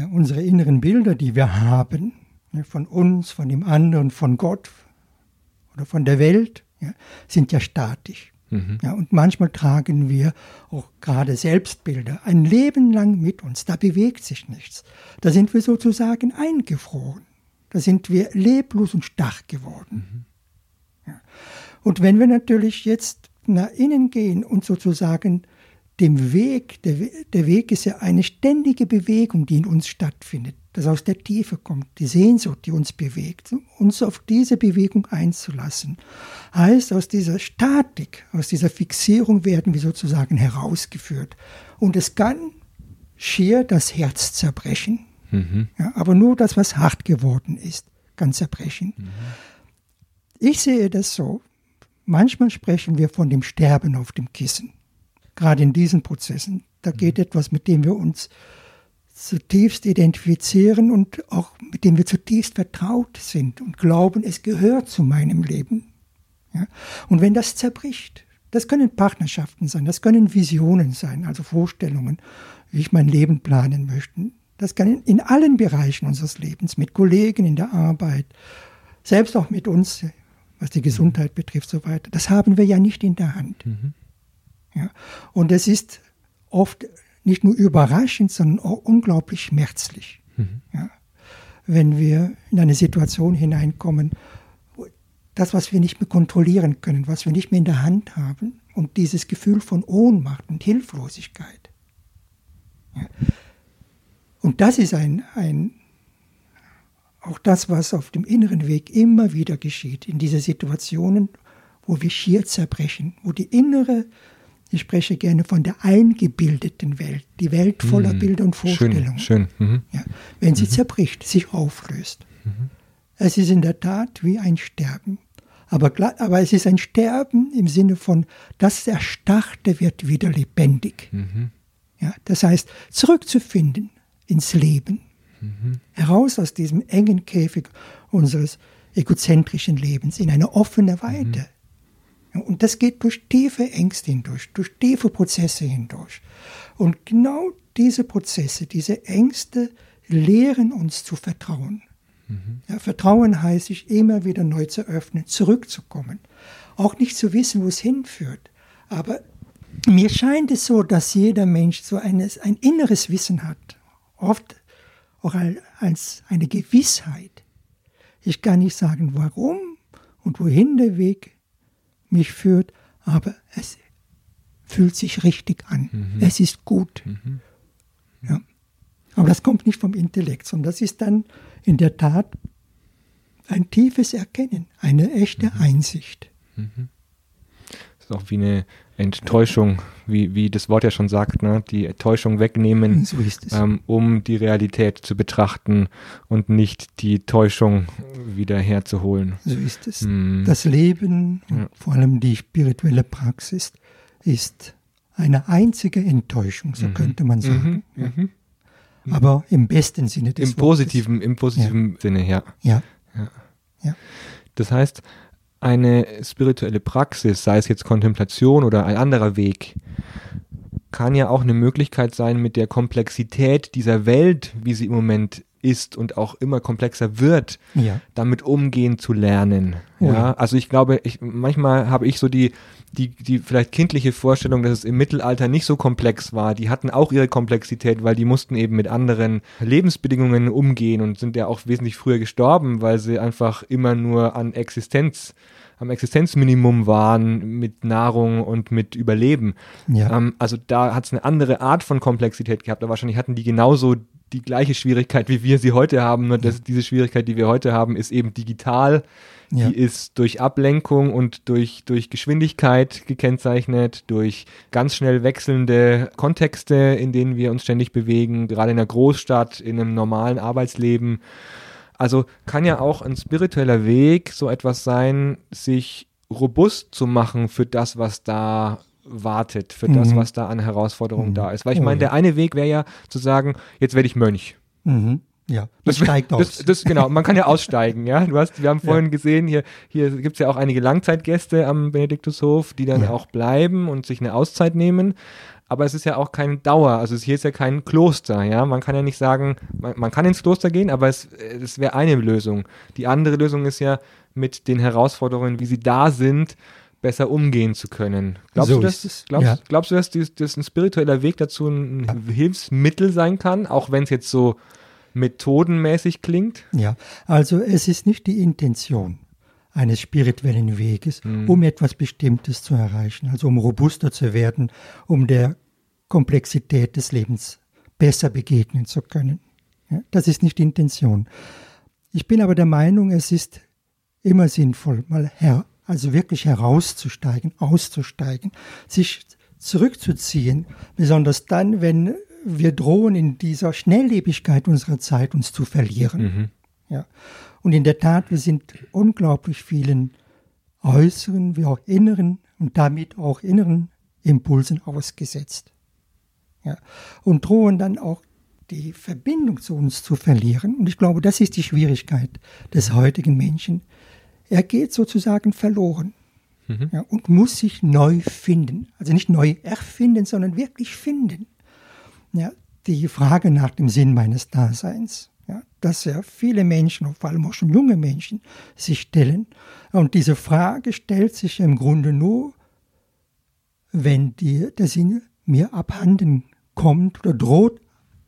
ja, unsere inneren Bilder, die wir haben, ja, von uns, von dem anderen, von Gott oder von der Welt, sind ja statisch. Mhm. Ja, und manchmal tragen wir auch gerade Selbstbilder ein Leben lang mit uns. Da bewegt sich nichts. Da sind wir sozusagen eingefroren. Da sind wir leblos und stark geworden. Mhm. Ja. Und wenn wir natürlich jetzt nach innen gehen und sozusagen dem Weg, der, der Weg ist ja eine ständige Bewegung, die in uns stattfindet, das aus der Tiefe kommt, die Sehnsucht, die uns bewegt, uns auf diese Bewegung einzulassen, heißt, aus dieser Statik, aus dieser Fixierung werden wir sozusagen herausgeführt. Und es kann schier das Herz zerbrechen, mhm. ja, aber nur das, was hart geworden ist, kann zerbrechen. Mhm. Ich sehe das so, manchmal sprechen wir von dem Sterben auf dem Kissen gerade in diesen Prozessen. Da geht mhm. etwas, mit dem wir uns zutiefst identifizieren und auch mit dem wir zutiefst vertraut sind und glauben, es gehört zu meinem Leben. Ja? Und wenn das zerbricht, das können Partnerschaften sein, das können Visionen sein, also Vorstellungen, wie ich mein Leben planen möchte. Das kann in allen Bereichen unseres Lebens, mit Kollegen in der Arbeit, selbst auch mit uns, was die Gesundheit betrifft, so weiter. Das haben wir ja nicht in der Hand. Mhm. Ja? Und es ist oft nicht nur überraschend, sondern auch unglaublich schmerzlich. Mhm. Ja? Wenn wir in eine Situation hineinkommen, das, was wir nicht mehr kontrollieren können, was wir nicht mehr in der Hand haben und dieses Gefühl von Ohnmacht und Hilflosigkeit. Ja? Und das ist ein, ein, auch das, was auf dem inneren Weg immer wieder geschieht, in diese Situationen, wo wir schier zerbrechen, wo die innere ich spreche gerne von der eingebildeten Welt, die Welt voller mhm. Bilder und Vorstellungen. Schön, schön. Mhm. Ja, wenn sie mhm. zerbricht, sich auflöst. Mhm. Es ist in der Tat wie ein Sterben. Aber, aber es ist ein Sterben im Sinne von, das Erstarrte wird wieder lebendig. Mhm. Ja, das heißt, zurückzufinden ins Leben. Mhm. Heraus aus diesem engen Käfig unseres egozentrischen Lebens in eine offene Weite. Und das geht durch tiefe Ängste hindurch, durch tiefe Prozesse hindurch. Und genau diese Prozesse, diese Ängste lehren uns zu vertrauen. Mhm. Ja, vertrauen heißt, sich immer wieder neu zu öffnen, zurückzukommen. Auch nicht zu wissen, wo es hinführt. Aber mir scheint es so, dass jeder Mensch so eines, ein inneres Wissen hat. Oft auch als eine Gewissheit. Ich kann nicht sagen, warum und wohin der Weg mich führt, aber es fühlt sich richtig an. Mhm. Es ist gut. Mhm. Ja. Aber das kommt nicht vom Intellekt, sondern das ist dann in der Tat ein tiefes Erkennen, eine echte mhm. Einsicht. Mhm. Ist auch wie eine Enttäuschung, wie, wie das Wort ja schon sagt, ne? die Täuschung wegnehmen, *laughs* so ähm, um die Realität zu betrachten und nicht die Täuschung wieder herzuholen. So ist es. Mm. Das Leben, ja. vor allem die spirituelle Praxis, ist eine einzige Enttäuschung, so mhm. könnte man sagen. Mhm. Mhm. Aber im besten Sinne des Im positiven, Im positiven ja. Sinne, ja. ja. Ja. Das heißt, eine spirituelle Praxis, sei es jetzt Kontemplation oder ein anderer Weg, kann ja auch eine Möglichkeit sein, mit der Komplexität dieser Welt, wie sie im Moment ist und auch immer komplexer wird, ja. damit umgehen zu lernen. Oh ja. ja. also ich glaube, ich, manchmal habe ich so die, die, die vielleicht kindliche Vorstellung, dass es im Mittelalter nicht so komplex war. Die hatten auch ihre Komplexität, weil die mussten eben mit anderen Lebensbedingungen umgehen und sind ja auch wesentlich früher gestorben, weil sie einfach immer nur an Existenz am Existenzminimum waren mit Nahrung und mit Überleben. Ja. Ähm, also da hat es eine andere Art von Komplexität gehabt. Aber wahrscheinlich hatten die genauso die gleiche Schwierigkeit, wie wir sie heute haben. Nur dass diese Schwierigkeit, die wir heute haben, ist eben digital ja. Die ist durch Ablenkung und durch, durch Geschwindigkeit gekennzeichnet, durch ganz schnell wechselnde Kontexte, in denen wir uns ständig bewegen, gerade in der Großstadt, in einem normalen Arbeitsleben. Also kann ja auch ein spiritueller Weg so etwas sein, sich robust zu machen für das, was da wartet, für mhm. das, was da an Herausforderungen mhm. da ist. Weil ich oh, meine, ja. der eine Weg wäre ja zu sagen, jetzt werde ich Mönch. Mhm. Ja, man Das, steigt aus. das, das, genau, man kann ja aussteigen, ja. Du hast, wir haben vorhin gesehen, hier, hier gibt es ja auch einige Langzeitgäste am Benediktushof, die dann Ja. auch bleiben und sich eine Auszeit nehmen. Aber es ist ja auch keine Dauer, also hier ist ja kein Kloster, ja. Man kann ja nicht sagen, man, man kann ins Kloster gehen, aber es, es wäre eine Lösung. Die andere Lösung ist ja, mit den Herausforderungen, wie sie da sind, besser umgehen zu können. Glaubst So du, dass, es, glaubst, ja. glaubst du, dass dies, das ein spiritueller Weg dazu ein Hilfsmittel sein kann, auch wenn es jetzt so methodenmäßig klingt? Ja, also es ist nicht die Intention eines spirituellen Weges, Mhm. um etwas Bestimmtes zu erreichen, also um robuster zu werden, um der Komplexität des Lebens besser begegnen zu können. Ja, das ist nicht die Intention. Ich bin aber der Meinung, es ist immer sinnvoll, mal her, also wirklich herauszusteigen, auszusteigen, sich zurückzuziehen, besonders dann, wenn wir drohen, in dieser Schnelllebigkeit unserer Zeit uns zu verlieren. Ja. Und in der Tat, wir sind unglaublich vielen äußeren wie auch inneren und damit auch inneren Impulsen ausgesetzt. Ja. Und drohen dann auch die Verbindung zu uns zu verlieren. Und ich glaube, das ist die Schwierigkeit des heutigen Menschen. Er geht sozusagen verloren ja, und muss sich neu finden. Also nicht neu erfinden, sondern wirklich finden. Ja, die Frage nach dem Sinn meines Daseins, ja, dass ja viele Menschen, vor allem auch schon junge Menschen, sich stellen. Und diese Frage stellt sich im Grunde nur, wenn die, der Sinn mir abhanden kommt oder droht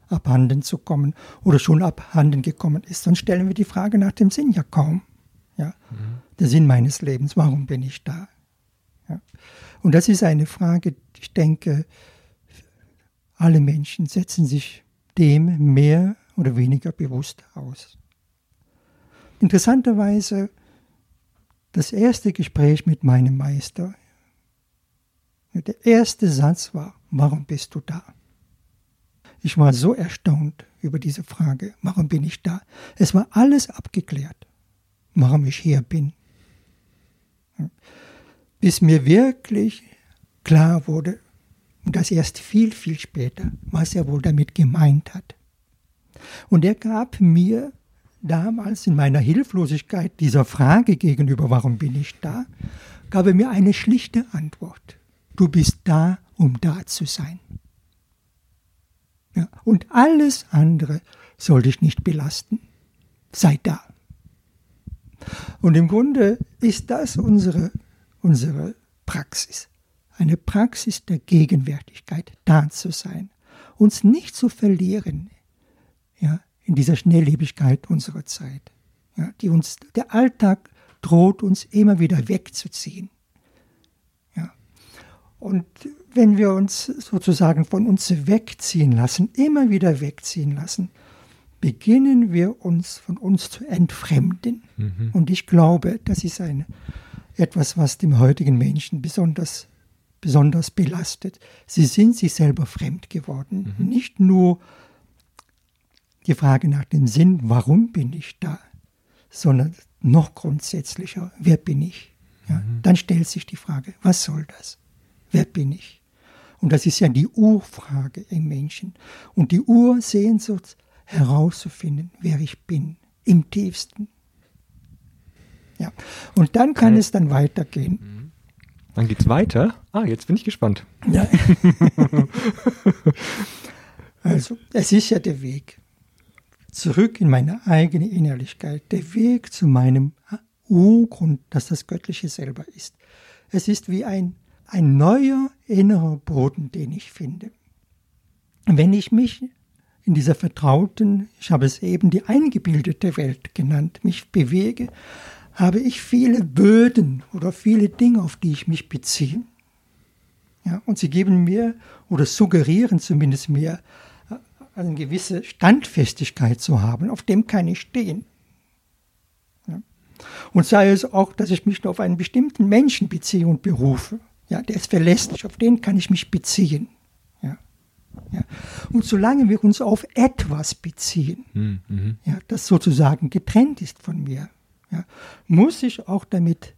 abhanden zu kommen oder schon abhanden gekommen ist. Dann stellen wir die Frage nach dem Sinn ja kaum. Ja, der Sinn meines Lebens, warum bin ich da? Ja. Und das ist eine Frage, ich denke, alle Menschen setzen sich dem mehr oder weniger bewusst aus. Interessanterweise, das erste Gespräch mit meinem Meister, der erste Satz war, warum bist du da? Ich war so erstaunt über diese Frage, warum bin ich da? Es war alles abgeklärt, warum ich hier bin. Bis mir wirklich klar wurde, und das erst viel, viel später, was er wohl damit gemeint hat. Und er gab mir damals in meiner Hilflosigkeit dieser Frage gegenüber, warum bin ich da, gab er mir eine schlichte Antwort. Du bist da, um da zu sein. Ja, und alles andere soll dich nicht belasten. Sei da. Und im Grunde ist das unsere, unsere Praxis. Eine Praxis der Gegenwärtigkeit, da zu sein. Uns nicht zu verlieren ja, in dieser Schnelllebigkeit unserer Zeit. Ja, die uns, der Alltag droht uns immer wieder wegzuziehen. Ja. Und wenn wir uns sozusagen von uns wegziehen lassen, immer wieder wegziehen lassen, beginnen wir uns von uns zu entfremden. Und ich glaube, das ist eine, etwas, was dem heutigen Menschen besonders, besonders belastet. Sie sind sich selber fremd geworden. Nicht nur die Frage nach dem Sinn, warum bin ich da, sondern noch grundsätzlicher, wer bin ich? Ja, Dann stellt sich die Frage, was soll das? Wer bin ich? Und das ist ja die Urfrage im Menschen. Und die Ursehnsucht herauszufinden, wer ich bin, im tiefsten. Ja. Und dann kann Okay. es dann weitergehen. Dann geht's weiter. Ah, jetzt bin ich gespannt. Ja. *laughs* also, es ist ja der Weg zurück in meine eigene Innerlichkeit, der Weg zu meinem Urgrund, das das Göttliche selber ist. Es ist wie ein, ein neuer innerer Boden, den ich finde. Wenn ich mich in dieser vertrauten, ich habe es eben die eingebildete Welt genannt, mich bewege, habe ich viele Böden oder viele Dinge, auf die ich mich beziehe. Ja, und sie geben mir oder suggerieren zumindest mir äh, eine gewisse Standfestigkeit zu haben, auf dem kann ich stehen. Ja. Und sei es auch, dass ich mich auf einen bestimmten Menschen beziehe und berufe. Ja, der ist verlässlich, auf den kann ich mich beziehen. Ja. Ja. Und solange wir uns auf etwas beziehen, Hm, mhm. ja, das sozusagen getrennt ist von mir, ja, muss ich auch damit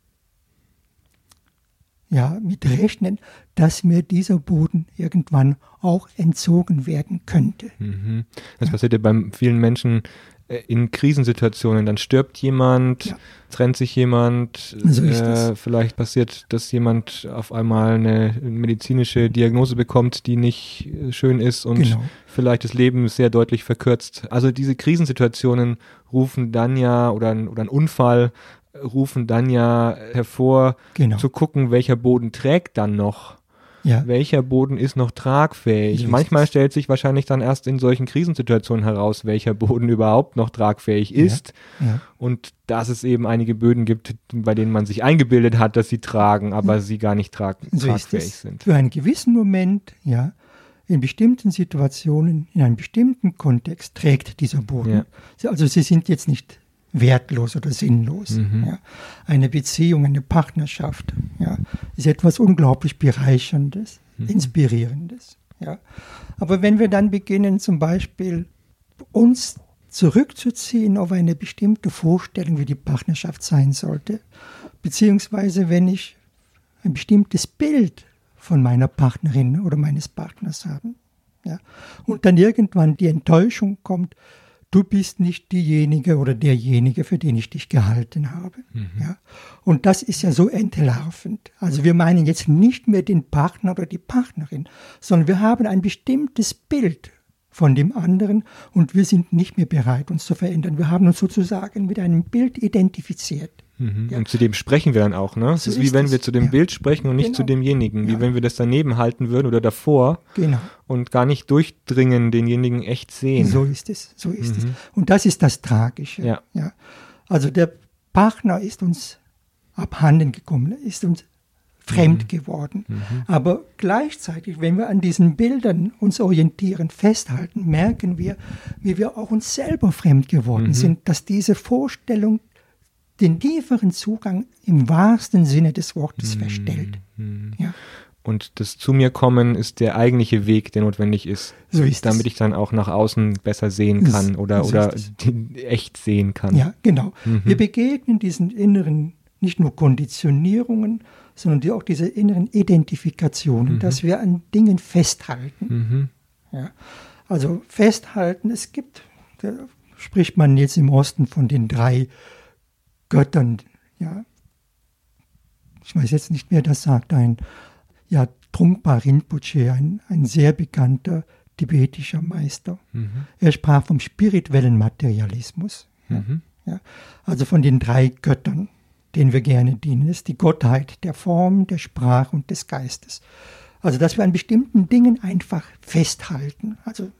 ja, mit rechnen, dass mir dieser Boden irgendwann auch entzogen werden könnte. Mhm. Das passiert ja bei vielen Menschen äh, in Krisensituationen, dann stirbt jemand, ja. trennt sich jemand, so äh, vielleicht passiert, dass jemand auf einmal eine medizinische Diagnose bekommt, die nicht äh, schön ist und genau. vielleicht das Leben sehr deutlich verkürzt. Also diese Krisensituationen rufen dann ja, oder, oder ein Unfall rufen dann ja hervor, genau. zu gucken, welcher Boden trägt dann noch ja. welcher Boden ist noch tragfähig. So Manchmal stellt sich wahrscheinlich dann erst in solchen Krisensituationen heraus, welcher Boden überhaupt noch tragfähig ist. Ja. Ja. Und dass es eben einige Böden gibt, bei denen man sich eingebildet hat, dass sie tragen, aber sie gar nicht trag so tragfähig sind. Für einen gewissen Moment, ja, in bestimmten Situationen, in einem bestimmten Kontext trägt dieser Boden. Also sie sind jetzt nicht wertlos oder sinnlos. Mhm. Ja. Eine Beziehung, eine Partnerschaft ja, ist etwas unglaublich Bereicherndes, mhm. Inspirierendes. Ja. Aber wenn wir dann beginnen, zum Beispiel uns zurückzuziehen auf eine bestimmte Vorstellung, wie die Partnerschaft sein sollte, beziehungsweise wenn ich ein bestimmtes Bild von meiner Partnerin oder meines Partners habe, ja, und dann irgendwann die Enttäuschung kommt, du bist nicht diejenige oder derjenige, für den ich dich gehalten habe. Mhm. Ja? Und das ist ja so entlarvend. Also wir meinen jetzt nicht mehr den Partner oder die Partnerin, sondern wir haben ein bestimmtes Bild von dem anderen und wir sind nicht mehr bereit, uns zu verändern. Wir haben uns sozusagen mit einem Bild identifiziert. Mhm. Ja. Und zu dem sprechen wir dann auch, ne? Es so ist wie wenn wir zu dem ja. Bild sprechen und nicht genau. zu demjenigen, wie ja. wenn wir das daneben halten würden oder davor genau. und gar nicht durchdringen, denjenigen echt sehen. So ist es, so ist mhm. es. Und das ist das Tragische. Ja. ja. Also der Partner ist uns abhanden gekommen, ist uns fremd mhm. geworden. Mhm. Aber gleichzeitig, wenn wir an diesen Bildern uns orientieren, festhalten, merken wir, wie wir auch uns selber fremd geworden mhm. sind, dass diese Vorstellung den tieferen Zugang im wahrsten Sinne des Wortes mhm. verstellt. Ja. Und das zu mir kommen ist der eigentliche Weg, der notwendig ist, so ist damit es. ich dann auch nach außen besser sehen kann oder, so oder *laughs* echt sehen kann. Ja, genau. Mhm. Wir begegnen diesen inneren, nicht nur Konditionierungen, sondern die, auch diese inneren Identifikationen, mhm. dass wir an Dingen festhalten. Mhm. Ja. Also festhalten, es gibt, da spricht man jetzt im Osten von den drei Göttern, ja. Ich weiß jetzt nicht, wer das sagt, ein, ja, Trungpa Rinpoche, ein, ein sehr bekannter tibetischer Meister. Mhm. Er sprach vom spirituellen Materialismus. Mhm. Ja, also von den drei Göttern, denen wir gerne dienen. Das ist die Gottheit der Form, der Sprache und des Geistes. Also, dass wir an bestimmten Dingen einfach festhalten. Also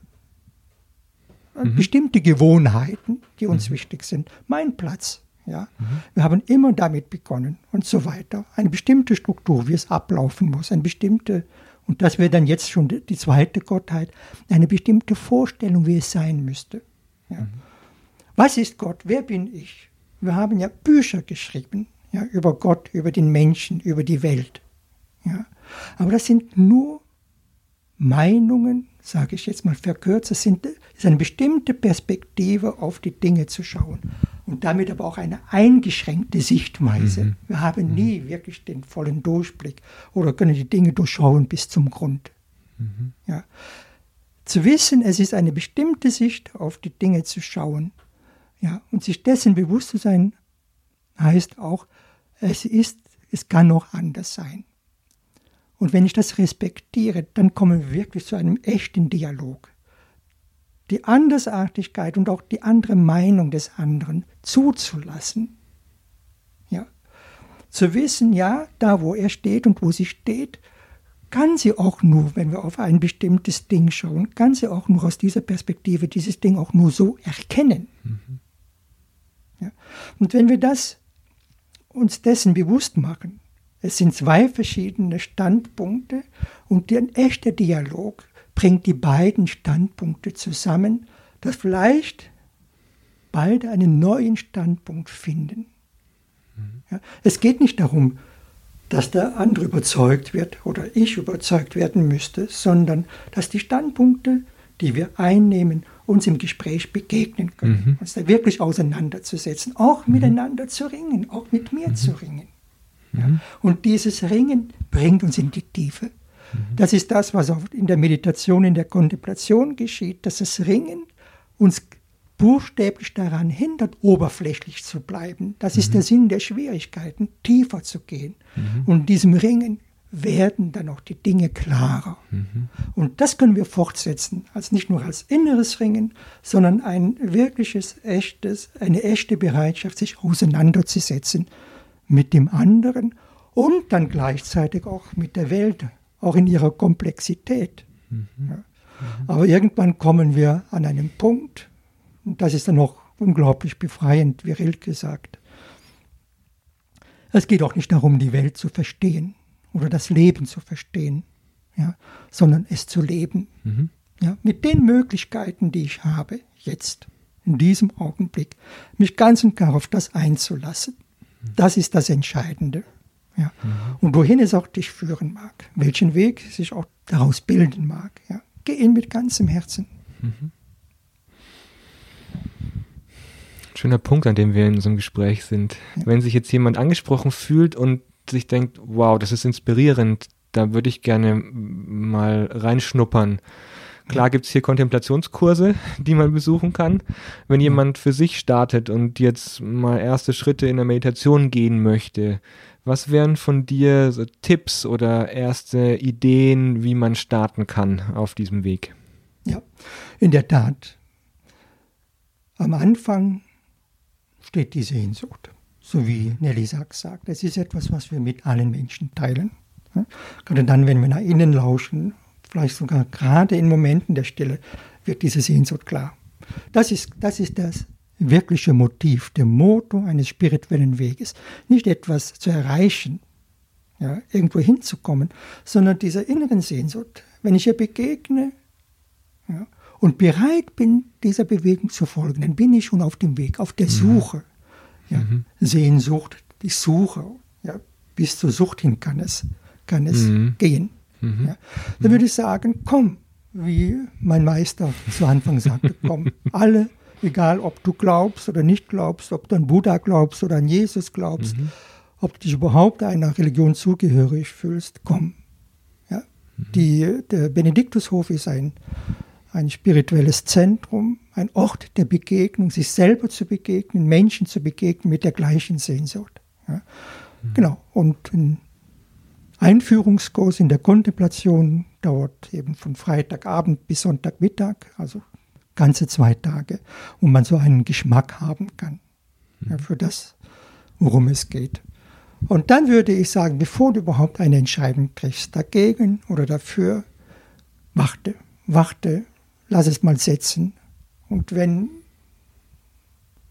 mhm. bestimmte Gewohnheiten, die uns mhm. wichtig sind. Mein Platz, ja? Mhm. Wir haben immer damit begonnen und so weiter. Eine bestimmte Struktur, wie es ablaufen muss, eine bestimmte, und das wäre dann jetzt schon die zweite Gottheit, eine bestimmte Vorstellung, wie es sein müsste. Ja? Mhm. Was ist Gott? Wer bin ich? Wir haben ja Bücher geschrieben ja, über Gott, über den Menschen, über die Welt. Ja? Aber das sind nur Meinungen, sage ich jetzt mal verkürzt, es ist eine bestimmte Perspektive auf die Dinge zu schauen und damit aber auch eine eingeschränkte Sichtweise. Mhm. Wir haben mhm. nie wirklich den vollen Durchblick oder können die Dinge durchschauen bis zum Grund. Mhm. Ja. Zu wissen, es ist eine bestimmte Sicht auf die Dinge zu schauen ja, und sich dessen bewusst zu sein, heißt auch, es ist, es kann auch anders sein. Und wenn ich das respektiere, dann kommen wir wirklich zu einem echten Dialog die Andersartigkeit und auch die andere Meinung des anderen zuzulassen. Ja. Zu wissen, ja, da wo er steht und wo sie steht, kann sie auch nur, wenn wir auf ein bestimmtes Ding schauen, kann sie auch nur aus dieser Perspektive dieses Ding auch nur so erkennen. Mhm. Ja. Und wenn wir das uns dessen bewusst machen, es sind zwei verschiedene Standpunkte und ein echter Dialog bringt die beiden Standpunkte zusammen, dass vielleicht beide einen neuen Standpunkt finden. Mhm. Ja, es geht nicht darum, dass der andere überzeugt wird oder ich überzeugt werden müsste, sondern dass die Standpunkte, die wir einnehmen, uns im Gespräch begegnen können, mhm. uns da wirklich auseinanderzusetzen, auch mhm. miteinander zu ringen, auch mit mir mhm. zu ringen. Mhm. Und dieses Ringen bringt uns in die Tiefe. Mhm. Das ist das, was auch in der Meditation, in der Kontemplation geschieht, dass das Ringen uns buchstäblich daran hindert, oberflächlich zu bleiben. Das ist der Sinn der Schwierigkeiten, tiefer zu gehen. Und in diesem Ringen werden dann auch die Dinge klarer. Mhm. Und das können wir fortsetzen, als nicht nur als inneres Ringen, sondern ein wirkliches, echtes, eine echte Bereitschaft, sich auseinanderzusetzen mit dem anderen und dann gleichzeitig auch mit der Welt, auch in ihrer Komplexität. Mhm. Ja. Aber irgendwann kommen wir an einen Punkt, und das ist dann auch unglaublich befreiend, wie Rilke sagt. Es geht auch nicht darum, die Welt zu verstehen oder das Leben zu verstehen, ja, sondern es zu leben. Mhm. Ja, mit den Möglichkeiten, die ich habe, jetzt, in diesem Augenblick, mich ganz und gar auf das einzulassen. Das ist das Entscheidende. Ja. Und wohin es auch dich führen mag, welchen Weg sich auch daraus bilden mag. Ja. Geh ihn mit ganzem Herzen. Mhm. Schöner Punkt, an dem wir in unserem Gespräch sind. Ja. Wenn sich jetzt jemand angesprochen fühlt und sich denkt, wow, das ist inspirierend, da würde ich gerne mal reinschnuppern. Klar gibt es hier Kontemplationskurse, die man besuchen kann. Wenn jemand für sich startet und jetzt mal erste Schritte in der Meditation gehen möchte, was wären von dir so Tipps oder erste Ideen, wie man starten kann auf diesem Weg? Ja, in der Tat. Am Anfang steht die Sehnsucht so wie Nelly Sachs sagt. Es ist etwas, was wir mit allen Menschen teilen. Gerade dann, wenn wir nach innen lauschen, vielleicht sogar gerade in Momenten der Stille, wird diese Sehnsucht klar. Das ist, das ist das wirkliche Motiv, der Motto eines spirituellen Weges. Nicht etwas zu erreichen, ja, irgendwo hinzukommen, sondern dieser inneren Sehnsucht. Wenn ich ihr begegne ja, und bereit bin, dieser Bewegung zu folgen, dann bin ich schon auf dem Weg, auf der mhm. Suche. Ja, mhm. Sehnsucht, die Suche. Ja, bis zur Sucht hin kann es, kann es mhm. gehen. Mhm. Ja. Dann würde ich sagen, komm, wie mein Meister zu Anfang sagte, *laughs* komm, alle, egal ob du glaubst oder nicht glaubst, ob du an Buddha glaubst oder an Jesus glaubst, mhm. ob du dich überhaupt einer Religion zugehörig fühlst, komm. Ja. Mhm. Die, der Benediktushof ist ein ein spirituelles Zentrum, ein Ort der Begegnung, sich selber zu begegnen, Menschen zu begegnen mit der gleichen Sehnsucht. Ja. Mhm. Genau. Und ein Einführungskurs in der Kontemplation dauert eben von Freitagabend bis Sonntagmittag, also ganze zwei Tage, wo man so einen Geschmack haben kann ja, mhm. für das, worum es geht. Und dann würde ich sagen, bevor du überhaupt eine Entscheidung triffst, dagegen oder dafür, warte, warte, lass es mal setzen. Und wenn,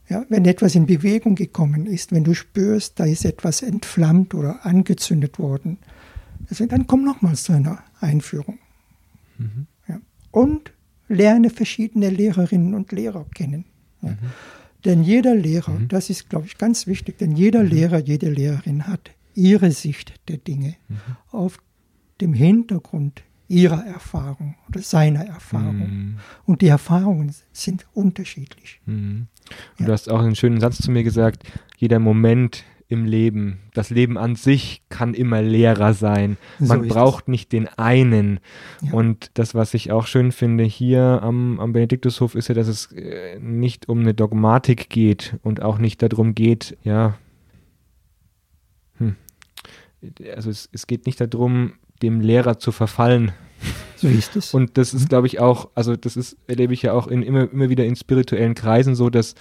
ja, wenn etwas in Bewegung gekommen ist, wenn du spürst, da ist etwas entflammt oder angezündet worden, also dann komm nochmals zu einer Einführung. Mhm. Ja. Und lerne verschiedene Lehrerinnen und Lehrer kennen. Ja. Mhm. Denn jeder Lehrer, mhm. das ist, glaube ich, ganz wichtig, denn jeder mhm. Lehrer, jede Lehrerin hat ihre Sicht der Dinge mhm. auf dem Hintergrund ihrer Erfahrung oder seiner Erfahrung. Mhm. Und die Erfahrungen sind unterschiedlich. Ja. Du hast auch einen schönen Satz zu mir gesagt, jeder Moment im Leben, das Leben an sich kann immer Lehrer sein. Man so braucht nicht den einen. Ja. Und das, was ich auch schön finde hier am, am Benediktushof, ist ja, dass es äh, nicht um eine Dogmatik geht und auch nicht darum geht, ja, hm. also es, es geht nicht darum, dem Lehrer zu verfallen. So ist es. Und das ist, glaube ich, auch, also das ist, erlebe ich ja auch in, immer, immer wieder in spirituellen Kreisen so, dass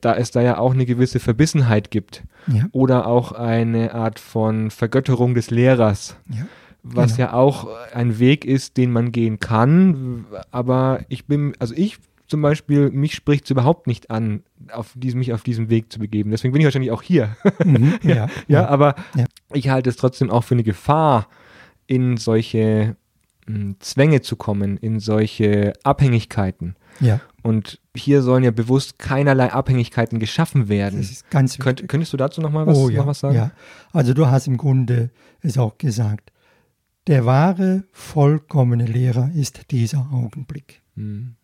da es da ja auch eine gewisse Verbissenheit gibt ja. oder auch eine Art von Vergötterung des Lehrers. Ja. Was genau. ja auch ein Weg ist, den man gehen kann, aber ich bin, also ich zum Beispiel, mich spricht es überhaupt nicht an, auf diesem, mich auf diesem Weg zu begeben. Deswegen bin ich wahrscheinlich auch hier. Mhm, *laughs* ja, ja, ja, aber ich halte es trotzdem auch für eine Gefahr, in solche mh, hm, Zwänge zu kommen, in solche Abhängigkeiten. Ja. Und hier sollen ja bewusst keinerlei Abhängigkeiten geschaffen werden. Das ist ganz wichtig. Könnt, könntest du dazu noch mal was, oh, ja, noch was sagen? Ja, also du hast im Grunde es auch gesagt. Der wahre, vollkommene Lehrer ist dieser Augenblick. Mhm.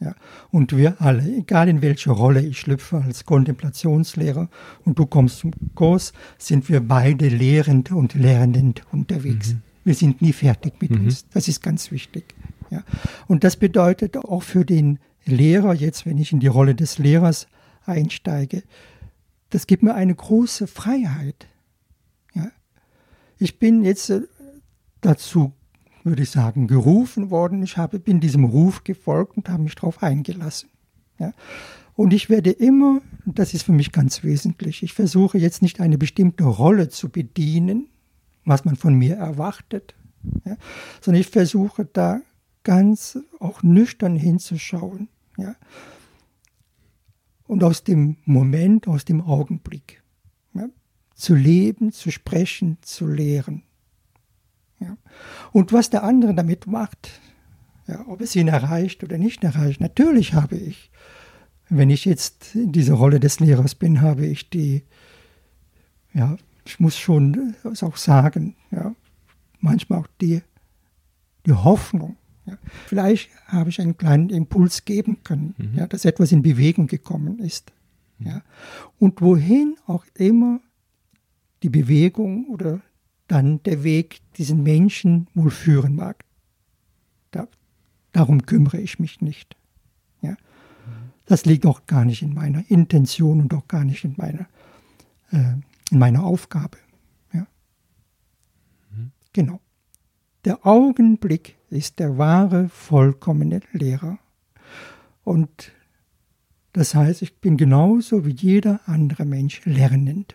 Ja, und wir alle, egal in welche Rolle ich schlüpfe als Kontemplationslehrer und du kommst zum Kurs, sind wir beide lehrend und lernend unterwegs. Mhm. Wir sind nie fertig mit mhm. uns. Das ist ganz wichtig. Ja. Und das bedeutet auch für den Lehrer, jetzt wenn ich in die Rolle des Lehrers einsteige, das gibt mir eine große Freiheit. Ja. Ich bin jetzt äh, dazu, würde ich sagen, gerufen worden. Ich habe, bin diesem Ruf gefolgt und habe mich darauf eingelassen. Ja. Und ich werde immer, das ist für mich ganz wesentlich, ich versuche jetzt nicht eine bestimmte Rolle zu bedienen, was man von mir erwartet, ja, sondern ich versuche da ganz auch nüchtern hinzuschauen. Ja, und aus dem Moment, aus dem Augenblick ja, zu leben, zu sprechen, zu lehren. Ja. Und was der andere damit macht, ja, ob es ihn erreicht oder nicht erreicht, natürlich habe ich, wenn ich jetzt in dieser Rolle des Lehrers bin, habe ich die, ja, ich muss schon das auch sagen, ja, manchmal auch die, die Hoffnung, ja. Vielleicht habe ich einen kleinen Impuls geben können, mhm. ja, dass etwas in Bewegung gekommen ist. Mhm. Ja. Und wohin auch immer die Bewegung oder dann der Weg diesen Menschen wohl führen mag, da, darum kümmere ich mich nicht. Ja. Mhm. Das liegt auch gar nicht in meiner Intention und auch gar nicht in meiner, äh, in meiner Aufgabe. Ja. Mhm. Genau. Der Augenblick ist der wahre, vollkommene Lehrer. Und das heißt, ich bin genauso wie jeder andere Mensch lernend.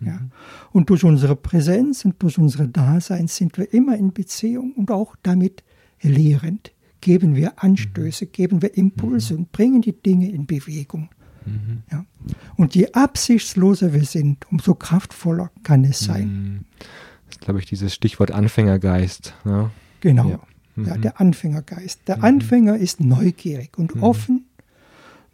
Ja. Mhm. Und durch unsere Präsenz und durch unsere Dasein sind wir immer in Beziehung und auch damit lehrend. Geben wir Anstöße, mhm. geben wir Impulse mhm. und bringen die Dinge in Bewegung. Mhm. Ja. Und je absichtsloser wir sind, umso kraftvoller kann es sein. Mhm. Glaube ich, dieses Stichwort Anfängergeist. Ja. Genau. Ja. Mhm. ja. der Anfängergeist. Der mhm. Anfänger ist neugierig und mhm. offen,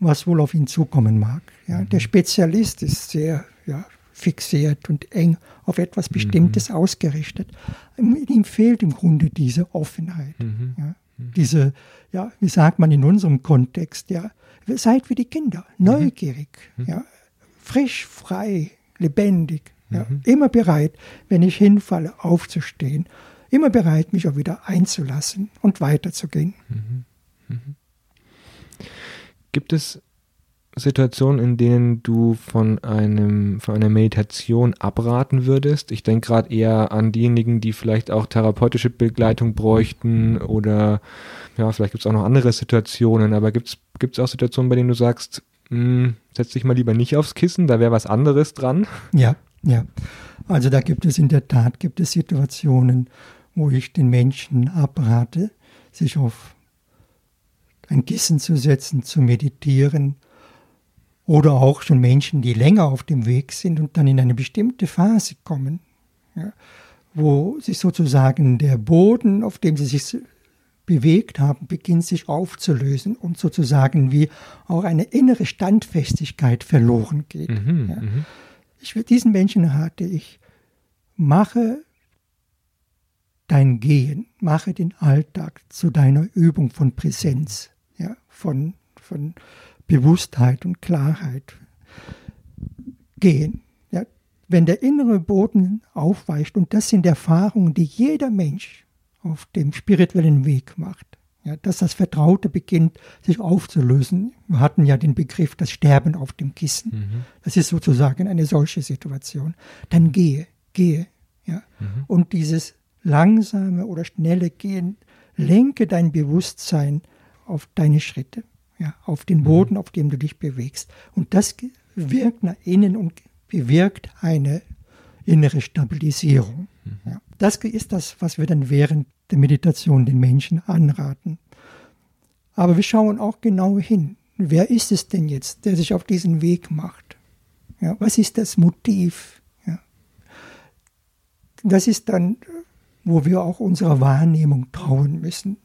was wohl auf ihn zukommen mag. Ja, der mhm. Spezialist ist sehr ja, fixiert und eng auf etwas Bestimmtes mhm. ausgerichtet. Ihm fehlt im Grunde diese Offenheit. Ja, diese, ja, wie sagt man in unserem Kontext, ja, seid wie die Kinder, neugierig, ja, frisch, frei, lebendig, ja, immer bereit, wenn ich hinfalle, aufzustehen immer bereit, mich auch wieder einzulassen und weiterzugehen. Mhm. Mhm. Gibt es Situationen, in denen du von einem von einer Meditation abraten würdest? Ich denke gerade eher an diejenigen, die vielleicht auch therapeutische Begleitung bräuchten oder ja, vielleicht gibt es auch noch andere Situationen, aber gibt es auch Situationen, bei denen du sagst, hm, setz dich mal lieber nicht aufs Kissen, da wäre was anderes dran? Ja, ja. Also da gibt es in der Tat gibt es Situationen, wo ich den Menschen abrate, sich auf ein Kissen zu setzen, zu meditieren, oder auch schon Menschen, die länger auf dem Weg sind und dann in eine bestimmte Phase kommen, ja, wo sich sozusagen der Boden, auf dem sie sich bewegt haben, beginnt sich aufzulösen und sozusagen wie auch eine innere Standfestigkeit verloren geht. Mhm, ja. Ich, diesen Menschen rate ich, mache dein Gehen, mache den Alltag zu deiner Übung von Präsenz, ja, von, von Bewusstheit und Klarheit. Gehen. Ja. Wenn der innere Boden aufweicht, und das sind Erfahrungen, die jeder Mensch auf dem spirituellen Weg macht, ja, dass das Vertraute beginnt, sich aufzulösen. Wir hatten ja den Begriff das Sterben auf dem Kissen. Mhm. Das ist sozusagen eine solche Situation. Dann gehe, gehe. Ja. Mhm. Und dieses langsame oder schnelle Gehen, lenke dein Bewusstsein auf deine Schritte, ja, auf den Boden, auf dem du dich bewegst. Und das wirkt nach innen und bewirkt eine innere Stabilisierung. Ja. Das ist das, was wir dann während der Meditation den Menschen anraten. Aber wir schauen auch genau hin. Wer ist es denn jetzt, der sich auf diesen Weg macht? Ja, was ist das Motiv? Ja. Das ist dann wo wir auch unserer Wahrnehmung trauen müssen.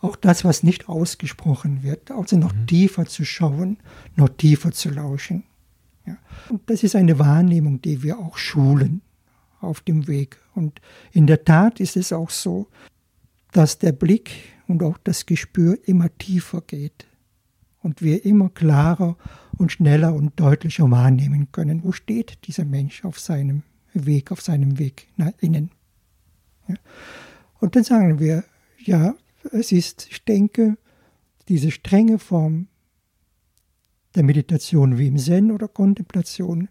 Auch das, was nicht ausgesprochen wird, also noch mhm. tiefer zu schauen, noch tiefer zu lauschen. Ja. Und das ist eine Wahrnehmung, die wir auch schulen auf dem Weg. Und in der Tat ist es auch so, dass der Blick und auch das Gespür immer tiefer geht und wir immer klarer und schneller und deutlicher wahrnehmen können, wo steht dieser Mensch auf seinem Weg, auf seinem Weg nach innen. Und dann sagen wir, ja, es ist, ich denke, diese strenge Form der Meditation wie im Zen oder Kontemplation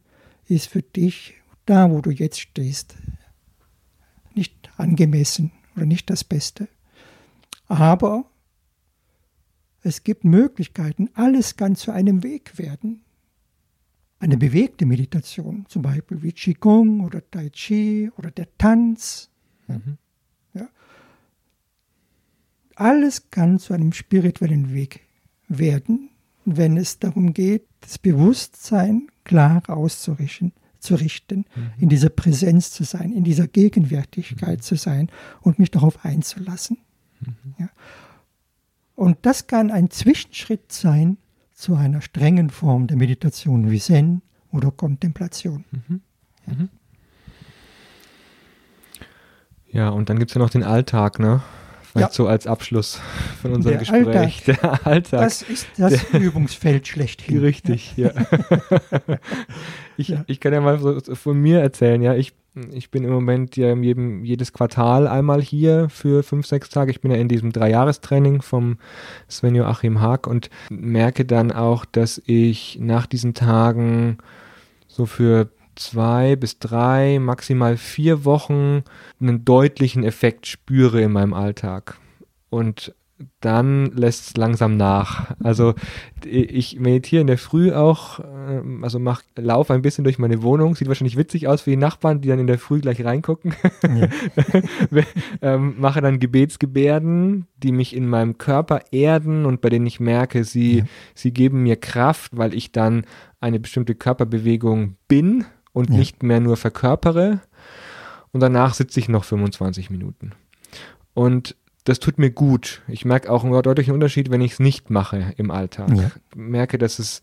ist für dich da, wo du jetzt stehst, nicht angemessen oder nicht das Beste. Aber es gibt Möglichkeiten, alles kann zu einem Weg werden. Eine bewegte Meditation, zum Beispiel wie Qigong oder Tai Chi oder der Tanz. Mhm. Ja. Alles kann zu einem spirituellen Weg werden, wenn es darum geht, das Bewusstsein klar auszurichten, zu richten, mhm. in dieser Präsenz zu sein, in dieser Gegenwärtigkeit mhm. zu sein und mich darauf einzulassen. Mhm. Ja. Und das kann ein Zwischenschritt sein zu einer strengen Form der Meditation wie Zen oder Kontemplation. Mhm. Mhm. Ja, und dann gibt es ja noch den Alltag, ne? Vielleicht ja. so als Abschluss von unserem der Gespräch. Alltag. *laughs* Der Alltag. Das ist das der, Übungsfeld schlechthin. *laughs* Richtig, ja. ja. *laughs* ich, ja. ich kann ja mal so von mir erzählen, ja. Ich, ich bin im Moment ja jedem, jedes Quartal einmal hier für fünf, sechs Tage. Ich bin ja in diesem Dreijahrestraining vom Sven Joachim Haag und merke dann auch, dass ich nach diesen Tagen so für zwei bis drei, maximal vier Wochen einen deutlichen Effekt spüre in meinem Alltag. Und dann lässt es langsam nach. Also ich meditiere in der Früh auch, ähm, also mach, laufe ein bisschen durch meine Wohnung. Sieht wahrscheinlich witzig aus für die Nachbarn, die dann in der Früh gleich reingucken. Ja. *laughs* ähm, mache dann Gebetsgebärden, die mich in meinem Körper erden und bei denen ich merke, sie, ja. sie geben mir Kraft, weil ich dann eine bestimmte Körperbewegung bin und ja. nicht mehr nur verkörpere. Und danach sitze ich noch 25 Minuten. Und das tut mir gut. Ich merke auch einen deutlichen Unterschied, wenn ich es nicht mache im Alltag. Ja. Ich merke, dass es,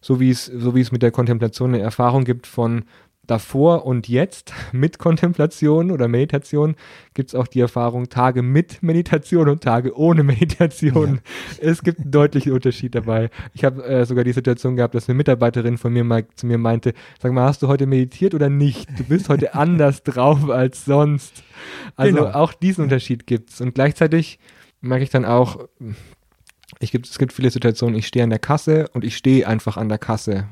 so wie es, so wie es mit der Kontemplation eine Erfahrung gibt von davor und jetzt *laughs* mit Kontemplation oder Meditation gibt es auch die Erfahrung Tage mit Meditation und Tage ohne Meditation. Ja. *laughs* Es gibt einen deutlichen Unterschied dabei. Ich habe äh, sogar die Situation gehabt, dass eine Mitarbeiterin von mir mal zu mir meinte, sag mal, hast du heute meditiert oder nicht? Du bist heute *laughs* anders drauf als sonst. Also genau. auch diesen Unterschied gibt es. Und gleichzeitig merke ich dann auch, ich gibt, es gibt viele Situationen, ich stehe an der Kasse und ich stehe einfach an der Kasse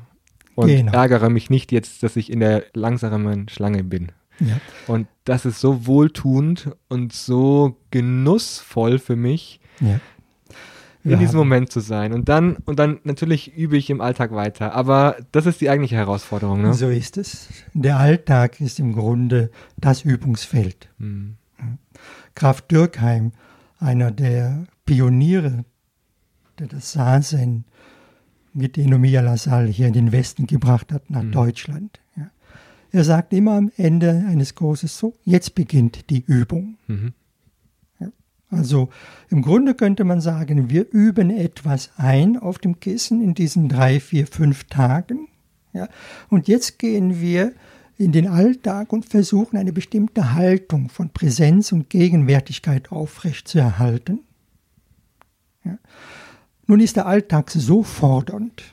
und genau. ärgere mich nicht jetzt, dass ich in der langsamen Schlange bin. Ja. Und das ist so wohltuend und so genussvoll für mich, ja. in diesem Moment zu sein. Und dann, und dann natürlich übe ich im Alltag weiter. Aber das ist die eigentliche Herausforderung. Ne? So ist es. Der Alltag ist im Grunde das Übungsfeld. Mhm. Graf Dürkheim, einer der Pioniere, der das Sasen mit Enomia Lassalle hier in den Westen gebracht hat, nach mhm. Deutschland. Ja. Er sagt immer am Ende eines Kurses so, jetzt beginnt die Übung. Mhm. Ja. Also im Grunde könnte man sagen, wir üben etwas ein auf dem Kissen in diesen drei, vier, fünf Tagen. Ja. Und jetzt gehen wir in den Alltag und versuchen eine bestimmte Haltung von Präsenz und Gegenwärtigkeit aufrechtzuerhalten. Ja. Nun ist der Alltag so fordernd.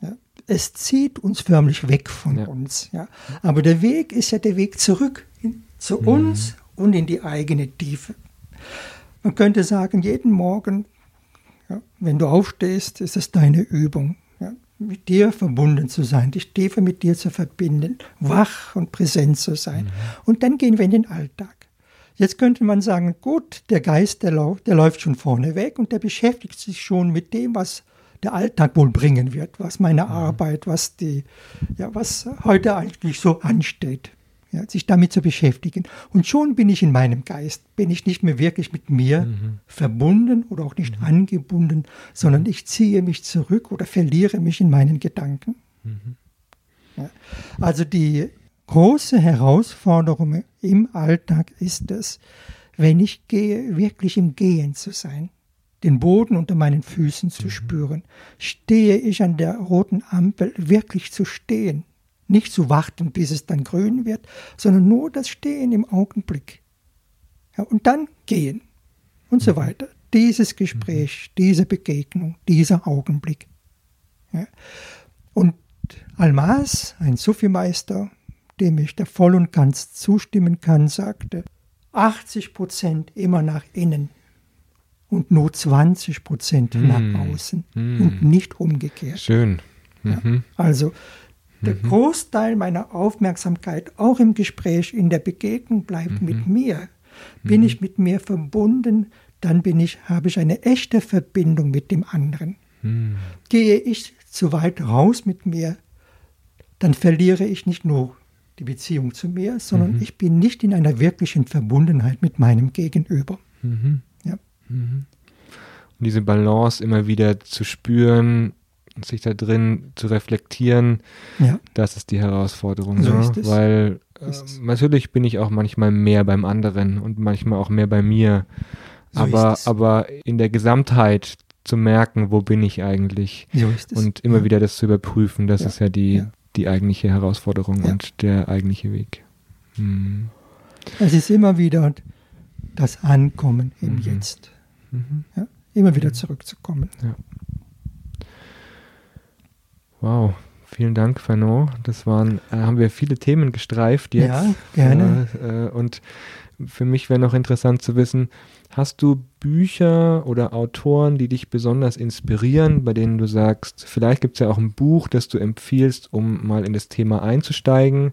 Ja. Es zieht uns förmlich weg von ja. uns. Ja. Aber der Weg ist ja der Weg zurück in, zu mhm. uns und in die eigene Tiefe. Man könnte sagen, jeden Morgen, wenn du aufstehst, ist es deine Übung mit dir verbunden zu sein, dich tiefer mit dir zu verbinden, wach und präsent zu sein. Mhm. Und dann gehen wir in den Alltag. Jetzt könnte man sagen, gut, der Geist, der, der läuft schon vorne weg und der beschäftigt sich schon mit dem, was der Alltag wohl bringen wird, was meine mhm. Arbeit, was die, ja, was heute eigentlich so ansteht. Ja, sich damit zu beschäftigen. Und schon bin ich in meinem Geist, bin ich nicht mehr wirklich mit mir mhm. verbunden oder auch nicht mhm. angebunden, sondern mhm. ich ziehe mich zurück oder verliere mich in meinen Gedanken. Mhm. Ja, also die große Herausforderung im Alltag ist es, wenn ich gehe, wirklich im Gehen zu sein, den Boden unter meinen Füßen zu mhm. spüren. Stehe ich an der roten Ampel, wirklich zu stehen, nicht zu warten, bis es dann grün wird, sondern nur das Stehen im Augenblick. Ja, und dann gehen und so mhm. weiter. Dieses Gespräch, mhm. diese Begegnung, dieser Augenblick. Ja. Und Almas, ein Sufi-Meister, dem ich da voll und ganz zustimmen kann, sagte, 80 Prozent immer nach innen und nur 20 Prozent Hm. nach außen Hm. und nicht umgekehrt. Schön. Ja. Mhm. Also der Großteil meiner Aufmerksamkeit, auch im Gespräch, in der Begegnung, bleibt Mhm. mit mir. Bin ich mit mir verbunden, dann bin ich, habe ich eine echte Verbindung mit dem anderen. Mhm. Gehe ich zu weit raus mit mir, dann verliere ich nicht nur die Beziehung zu mir, sondern ich bin nicht in einer wirklichen Verbundenheit mit meinem Gegenüber. Mhm. Ja. Und diese Balance immer wieder zu spüren, sich da drin zu reflektieren, Ja. das ist die Herausforderung. So ne? ist es. Weil äh, natürlich bin ich auch manchmal mehr beim anderen und manchmal auch mehr bei mir. So aber, aber in der Gesamtheit zu merken, wo bin ich eigentlich So ist es. und immer ja. wieder das zu überprüfen, das Ja. ist ja die, Ja. Die eigentliche Herausforderung Ja. und der eigentliche Weg. Hm. Es ist immer wieder das Ankommen im Mhm. Jetzt. Mhm. Ja? Immer wieder zurückzukommen. Wow, vielen Dank, Fernand. Das waren, äh, haben wir viele Themen gestreift jetzt. Ja, gerne. Äh, äh, und für mich wäre noch interessant zu wissen, hast du Bücher oder Autoren, die dich besonders inspirieren, bei denen du sagst, vielleicht gibt es ja auch ein Buch, das du empfiehlst, um mal in das Thema einzusteigen,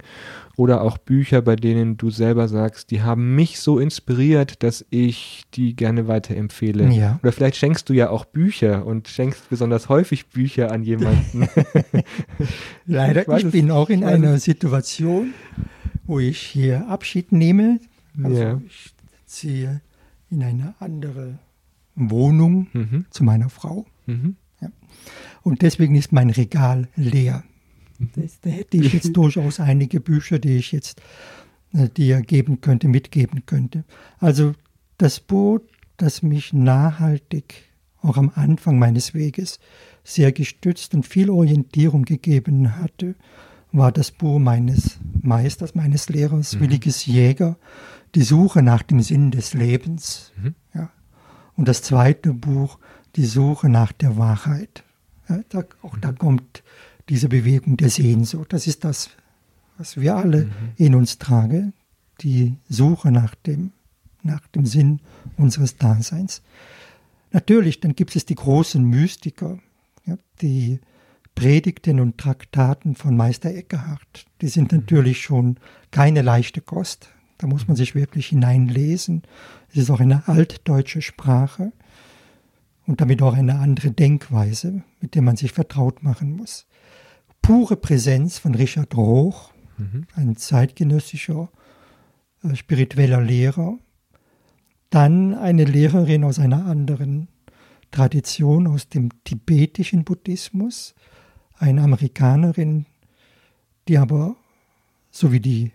oder auch Bücher, bei denen du selber sagst, die haben mich so inspiriert, dass ich die gerne weiterempfehle. Ja. Oder vielleicht schenkst du ja auch Bücher und schenkst besonders häufig Bücher an jemanden. *laughs* *laughs* Leider, Ich ich, bin auch in einer. Situation, wo ich hier Abschied nehme. Also Ja. ich ziehe in eine andere Wohnung mhm. zu meiner Frau. Mhm. Und deswegen ist mein Regal leer. Das, da hätte ich jetzt durchaus einige Bücher, die ich jetzt äh, dir geben könnte, mitgeben könnte. Also das Boot, das mich nachhaltig auch am Anfang meines Weges sehr gestützt und viel Orientierung gegeben hatte, war das Buch meines Meisters, meines Lehrers, Williges Jäger, Die Suche nach dem Sinn des Lebens. Mhm. Ja. Und das zweite Buch, Die Suche nach der Wahrheit. Ja, da, auch da kommt diese Bewegung der Sehnsucht. Das ist das, was wir alle in uns tragen, die Suche nach dem, nach dem Sinn unseres Daseins. Natürlich, dann gibt es die großen Mystiker, ja, die Predigten und Traktaten von Meister Eckhart. Die sind natürlich schon keine leichte Kost. Da muss man sich wirklich hineinlesen. Es ist auch eine altdeutsche Sprache und damit auch eine andere Denkweise, mit der man sich vertraut machen muss. Pure Präsenz von Richard Roch, Mhm. ein zeitgenössischer äh, spiritueller Lehrer. Dann eine Lehrerin aus einer anderen Tradition, aus dem tibetischen Buddhismus, eine Amerikanerin, die aber, so wie die,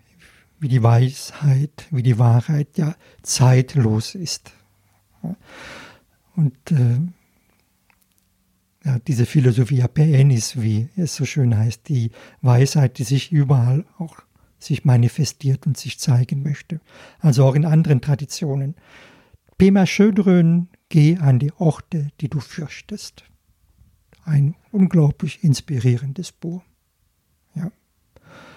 wie die Weisheit, wie die Wahrheit, ja zeitlos ist. Und äh, ja, diese Philosophia perennis, wie es so schön heißt, die Weisheit, die sich überall auch sich manifestiert und sich zeigen möchte. Also auch in anderen Traditionen. Pema Schödrön, geh an die Orte, die du fürchtest. Ein unglaublich inspirierendes Buch. Ja.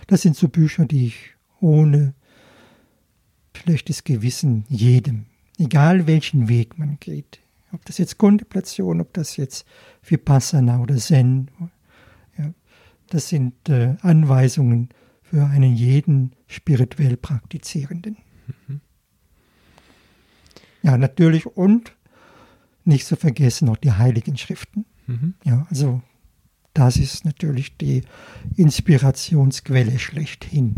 Das sind so Bücher, die ich ohne schlechtes Gewissen jedem, egal welchen Weg man geht, ob das jetzt Kontemplation, ob das jetzt Vipassana oder Zen, ja, das sind äh, Anweisungen für einen jeden spirituell Praktizierenden. Ja, natürlich und nicht zu vergessen noch die Heiligen Schriften. Mhm. Ja, also das ist natürlich die Inspirationsquelle schlechthin.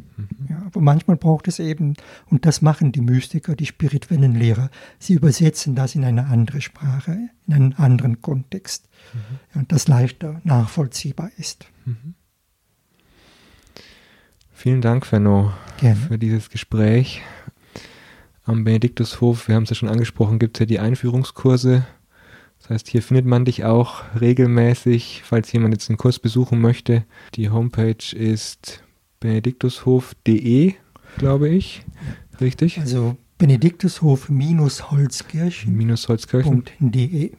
Ja, aber manchmal braucht es eben, und das machen die Mystiker, die spirituellen Lehrer, sie übersetzen das in eine andere Sprache, in einen anderen Kontext, ja, und das leichter nachvollziehbar ist. Vielen Dank, Fenno, Gerne. für dieses Gespräch. Am Benediktushof, wir haben es ja schon angesprochen, gibt es ja die Einführungskurse. Das heißt, hier findet man dich auch regelmäßig, falls jemand jetzt einen Kurs besuchen möchte. Die Homepage ist benediktushof.de, glaube ich. Richtig? Also Benediktushof-Holzkirchen.de. Minus Holzkirchen.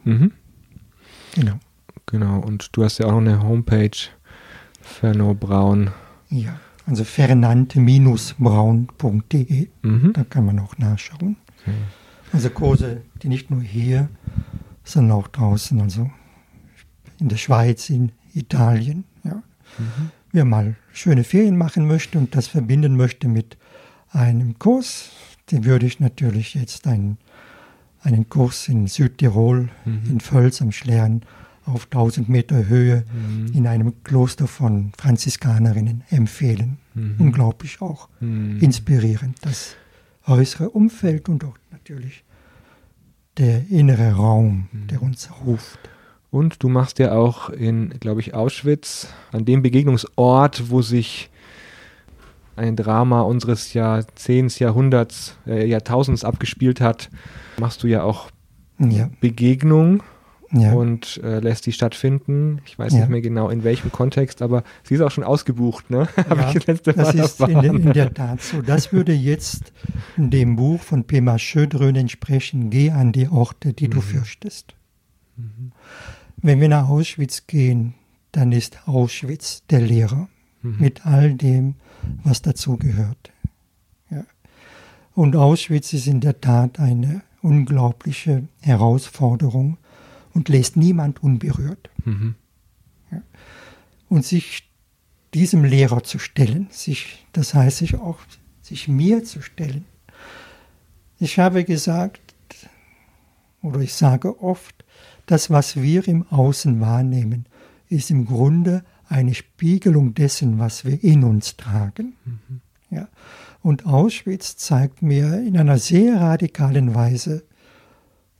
Mhm. Genau. Genau. Und du hast ja auch noch eine Homepage, Ferno Braun. Ja, also fernante-braun.de. Mhm. Da kann man auch nachschauen. Okay. Also Kurse, die nicht nur hier sondern auch draußen, also in der Schweiz, in Italien. Ja. Mhm. Wer mal schöne Ferien machen möchte und das verbinden möchte mit einem Kurs, den würde ich natürlich jetzt einen, einen Kurs in Südtirol, mhm. in Völz am Schlern, auf 1000 Meter Höhe mhm. in einem Kloster von Franziskanerinnen empfehlen. Mhm. Unglaublich auch mhm. inspirierend. Das äußere Umfeld und auch natürlich der innere Raum, mhm. der uns ruft. Und du machst ja auch in, glaube ich, Auschwitz, an dem Begegnungsort, wo sich ein Drama unseres Jahrzehnts, Jahrhunderts, äh, Jahrtausends abgespielt hat, machst du ja auch ja. Begegnung ja. und äh, lässt die stattfinden. Ich weiß ja. nicht mehr genau in welchem Kontext, aber sie ist auch schon ausgebucht, ne? *laughs* Ja, ich das letzte Mal das ist in, in, der Tat so. Das würde jetzt dem Buch von Pema Schödrön entsprechen. Geh an die Orte, die mhm. du fürchtest. Mhm. Wenn wir nach Auschwitz gehen, dann ist Auschwitz der Lehrer mhm. mit all dem, was dazugehört. Ja. Und Auschwitz ist in der Tat eine unglaubliche Herausforderung und lässt niemand unberührt. Mhm. Ja. Und sich diesem Lehrer zu stellen, sich, das heißt sich auch, sich mir zu stellen. Ich habe gesagt, oder ich sage oft, das, was wir im Außen wahrnehmen, ist im Grunde eine Spiegelung dessen, was wir in uns tragen. Mhm. Ja. Und Auschwitz zeigt mir in einer sehr radikalen Weise,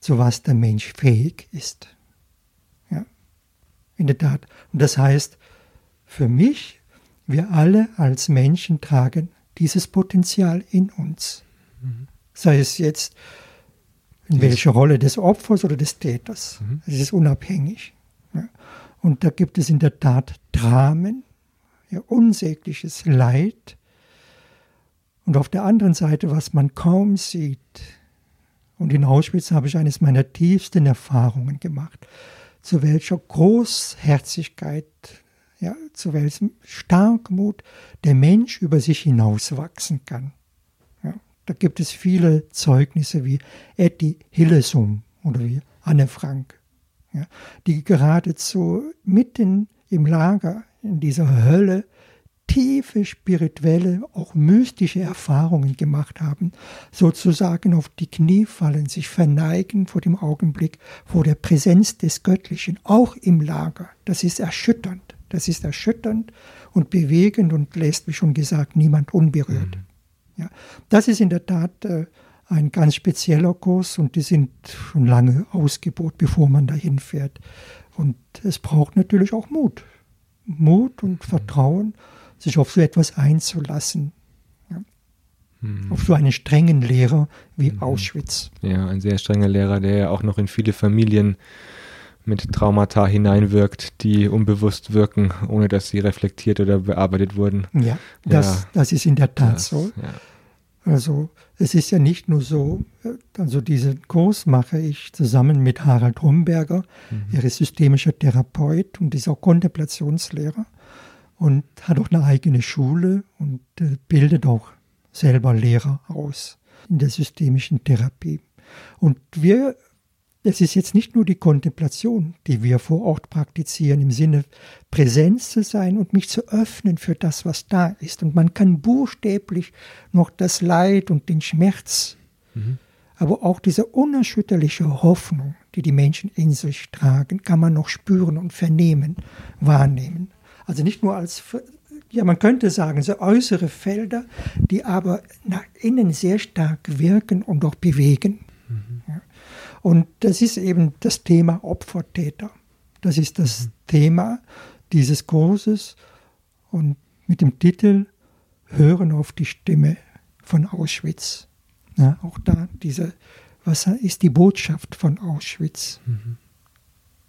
zu was der Mensch fähig ist. Ja, in der Tat. Und das heißt, für mich, wir alle als Menschen tragen dieses Potenzial in uns. Mhm. Sei es jetzt in welcher Rolle des Opfers oder des Täters. Mhm. Es ist unabhängig. Ja. Und da gibt es in der Tat Dramen, ja, unsägliches Leid. Und auf der anderen Seite, was man kaum sieht, und in Auschwitz habe ich eines meiner tiefsten Erfahrungen gemacht, zu welcher Großherzigkeit, ja, zu welchem Starkmut der Mensch über sich hinauswachsen kann. Ja, da gibt es viele Zeugnisse wie Etty Hillesum oder wie Anne Frank, ja, die geradezu mitten im Lager in dieser Hölle tiefe spirituelle, auch mystische Erfahrungen gemacht haben, sozusagen auf die Knie fallen, sich verneigen vor dem Augenblick, vor der Präsenz des Göttlichen, auch im Lager. Das ist erschütternd. Das ist erschütternd und bewegend und lässt, wie schon gesagt, niemand unberührt. Mhm. Ja, das ist in der Tat äh, ein ganz spezieller Kurs und die sind schon lange ausgebaut, bevor man dahin fährt. Und es braucht natürlich auch Mut. Mut und Vertrauen sich auf so etwas einzulassen. Ja. Hm. Auf so einen strengen Lehrer wie hm. Auschwitz. Ja, ein sehr strenger Lehrer, der ja auch noch in viele Familien mit Traumata hineinwirkt, die unbewusst wirken, ohne dass sie reflektiert oder bearbeitet wurden. Ja, das, ja. das ist in der Tat das, so. Ja. Also es ist ja nicht nur so, also diesen Kurs mache ich zusammen mit Harald Rumberger, mhm. er ist systemischer Therapeut und ist auch Kontemplationslehrer und hat auch eine eigene Schule und äh, bildet auch selber Lehrer aus in der systemischen Therapie. Und wir, es ist jetzt nicht nur die Kontemplation, die wir vor Ort praktizieren, im Sinne Präsenz zu sein und mich zu öffnen für das, was da ist. Und man kann buchstäblich noch das Leid und den Schmerz, mhm. aber auch diese unerschütterliche Hoffnung, die die Menschen in sich tragen, kann man noch spüren und vernehmen, wahrnehmen. Also nicht nur als, ja, man könnte sagen, so äußere Felder, die aber nach innen sehr stark wirken und auch bewegen. Mhm. Ja. Und das ist eben das Thema Opfertäter. Das ist das mhm. Thema dieses Kurses und mit dem Titel Hören auf die Stimme von Auschwitz. Ja, auch da diese, was ist die Botschaft von Auschwitz? Mhm.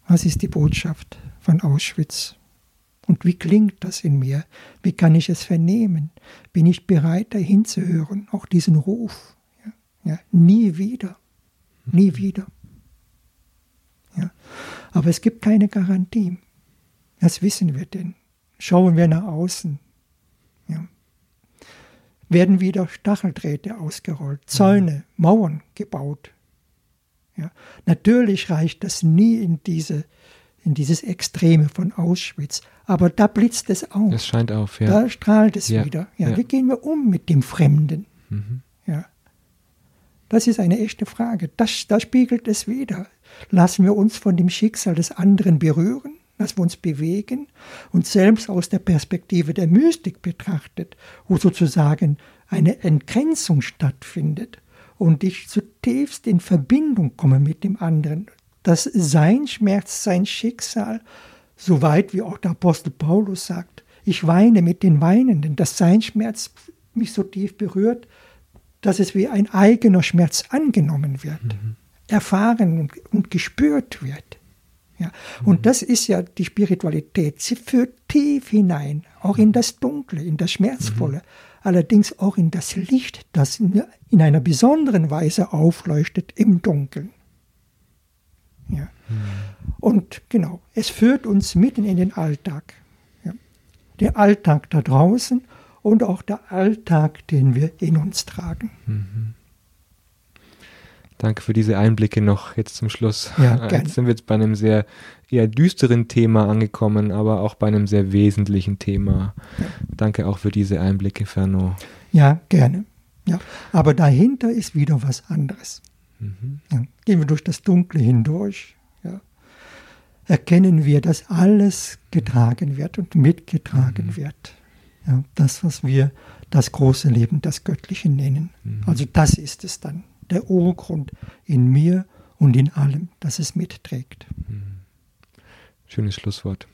Was ist die Botschaft von Auschwitz? Und wie klingt das in mir? Wie kann ich es vernehmen? Bin ich bereit, dahin zu hören? Auch diesen Ruf. Ja, ja, nie wieder. Nie wieder. Ja. Aber es gibt keine Garantie. Das wissen wir denn. Schauen wir nach außen. Ja. Werden wieder Stacheldrähte ausgerollt, Zäune, Mauern gebaut. Ja. Natürlich reicht das nie in, diese, in dieses Extreme von Auschwitz, aber da blitzt es auf. Es scheint auf, ja. Da strahlt es Ja, wieder. Ja, ja. Wie gehen wir um mit dem Fremden? Mhm. Ja. Das ist eine echte Frage. Das, da spiegelt es wieder. Lassen wir uns von dem Schicksal des anderen berühren, lassen wir uns bewegen und selbst aus der Perspektive der Mystik betrachtet, wo sozusagen eine Entgrenzung stattfindet und ich zutiefst in Verbindung komme mit dem anderen, dass sein Schmerz, sein Schicksal, so weit wie auch der Apostel Paulus sagt, ich weine mit den Weinenden, dass sein Schmerz mich so tief berührt, dass es wie ein eigener Schmerz angenommen wird, erfahren und, und gespürt wird. Ja. Und das ist ja die Spiritualität. Sie führt tief hinein, auch in das Dunkle, in das Schmerzvolle, allerdings auch in das Licht, das in, in einer besonderen Weise aufleuchtet im Dunkeln. Ja. Und genau, es führt uns mitten in den Alltag. Ja. Der Alltag da draußen und auch der Alltag, den wir in uns tragen. Danke für diese Einblicke noch jetzt zum Schluss. Ja. Jetzt sind wir jetzt bei einem sehr eher düsteren Thema angekommen, aber auch bei einem sehr wesentlichen Thema. Danke auch für diese Einblicke, Ferno. Ja, gerne. Ja. Aber dahinter ist wieder was anderes. Ja. Gehen wir durch das Dunkle hindurch. Ja. Erkennen wir, dass alles getragen wird und mitgetragen wird. Ja. Das, was wir das große Leben, das Göttliche nennen. Also das ist es dann. Der Urgrund in mir und in allem, das es mitträgt. Schönes Schlusswort.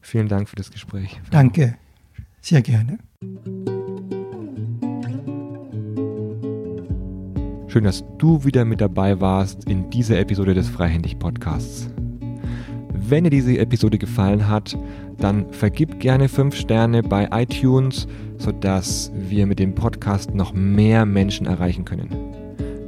Vielen Dank für das Gespräch. Danke, sehr gerne. Schön, dass du wieder mit dabei warst in dieser Episode des Freihändig Podcasts. Wenn dir diese Episode gefallen hat, dann vergib gerne 5 Sterne bei iTunes, sodass wir mit dem Podcast noch mehr Menschen erreichen können.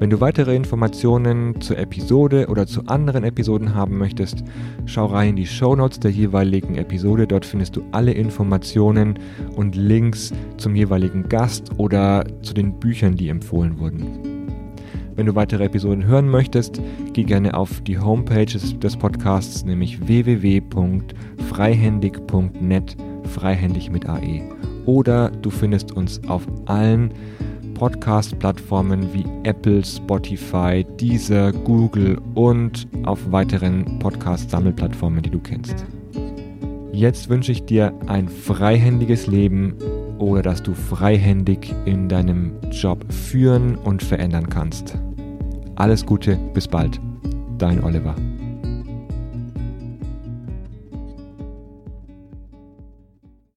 Wenn du weitere Informationen zur Episode oder zu anderen Episoden haben möchtest, schau rein in die Shownotes der jeweiligen Episode. Dort findest du alle Informationen und Links zum jeweiligen Gast oder zu den Büchern, die empfohlen wurden. Wenn du weitere Episoden hören möchtest, geh gerne auf die Homepage des, Podcasts, nämlich www.freihändig.net, freihändig mit AE. Oder du findest uns auf allen Podcast-Plattformen wie Apple, Spotify, Deezer, Google und auf weiteren Podcast-Sammelplattformen, die du kennst. Jetzt wünsche ich dir ein freihändiges Leben oder dass du freihändig in deinem Job führen und verändern kannst. Alles Gute, bis bald. Dein Oliver.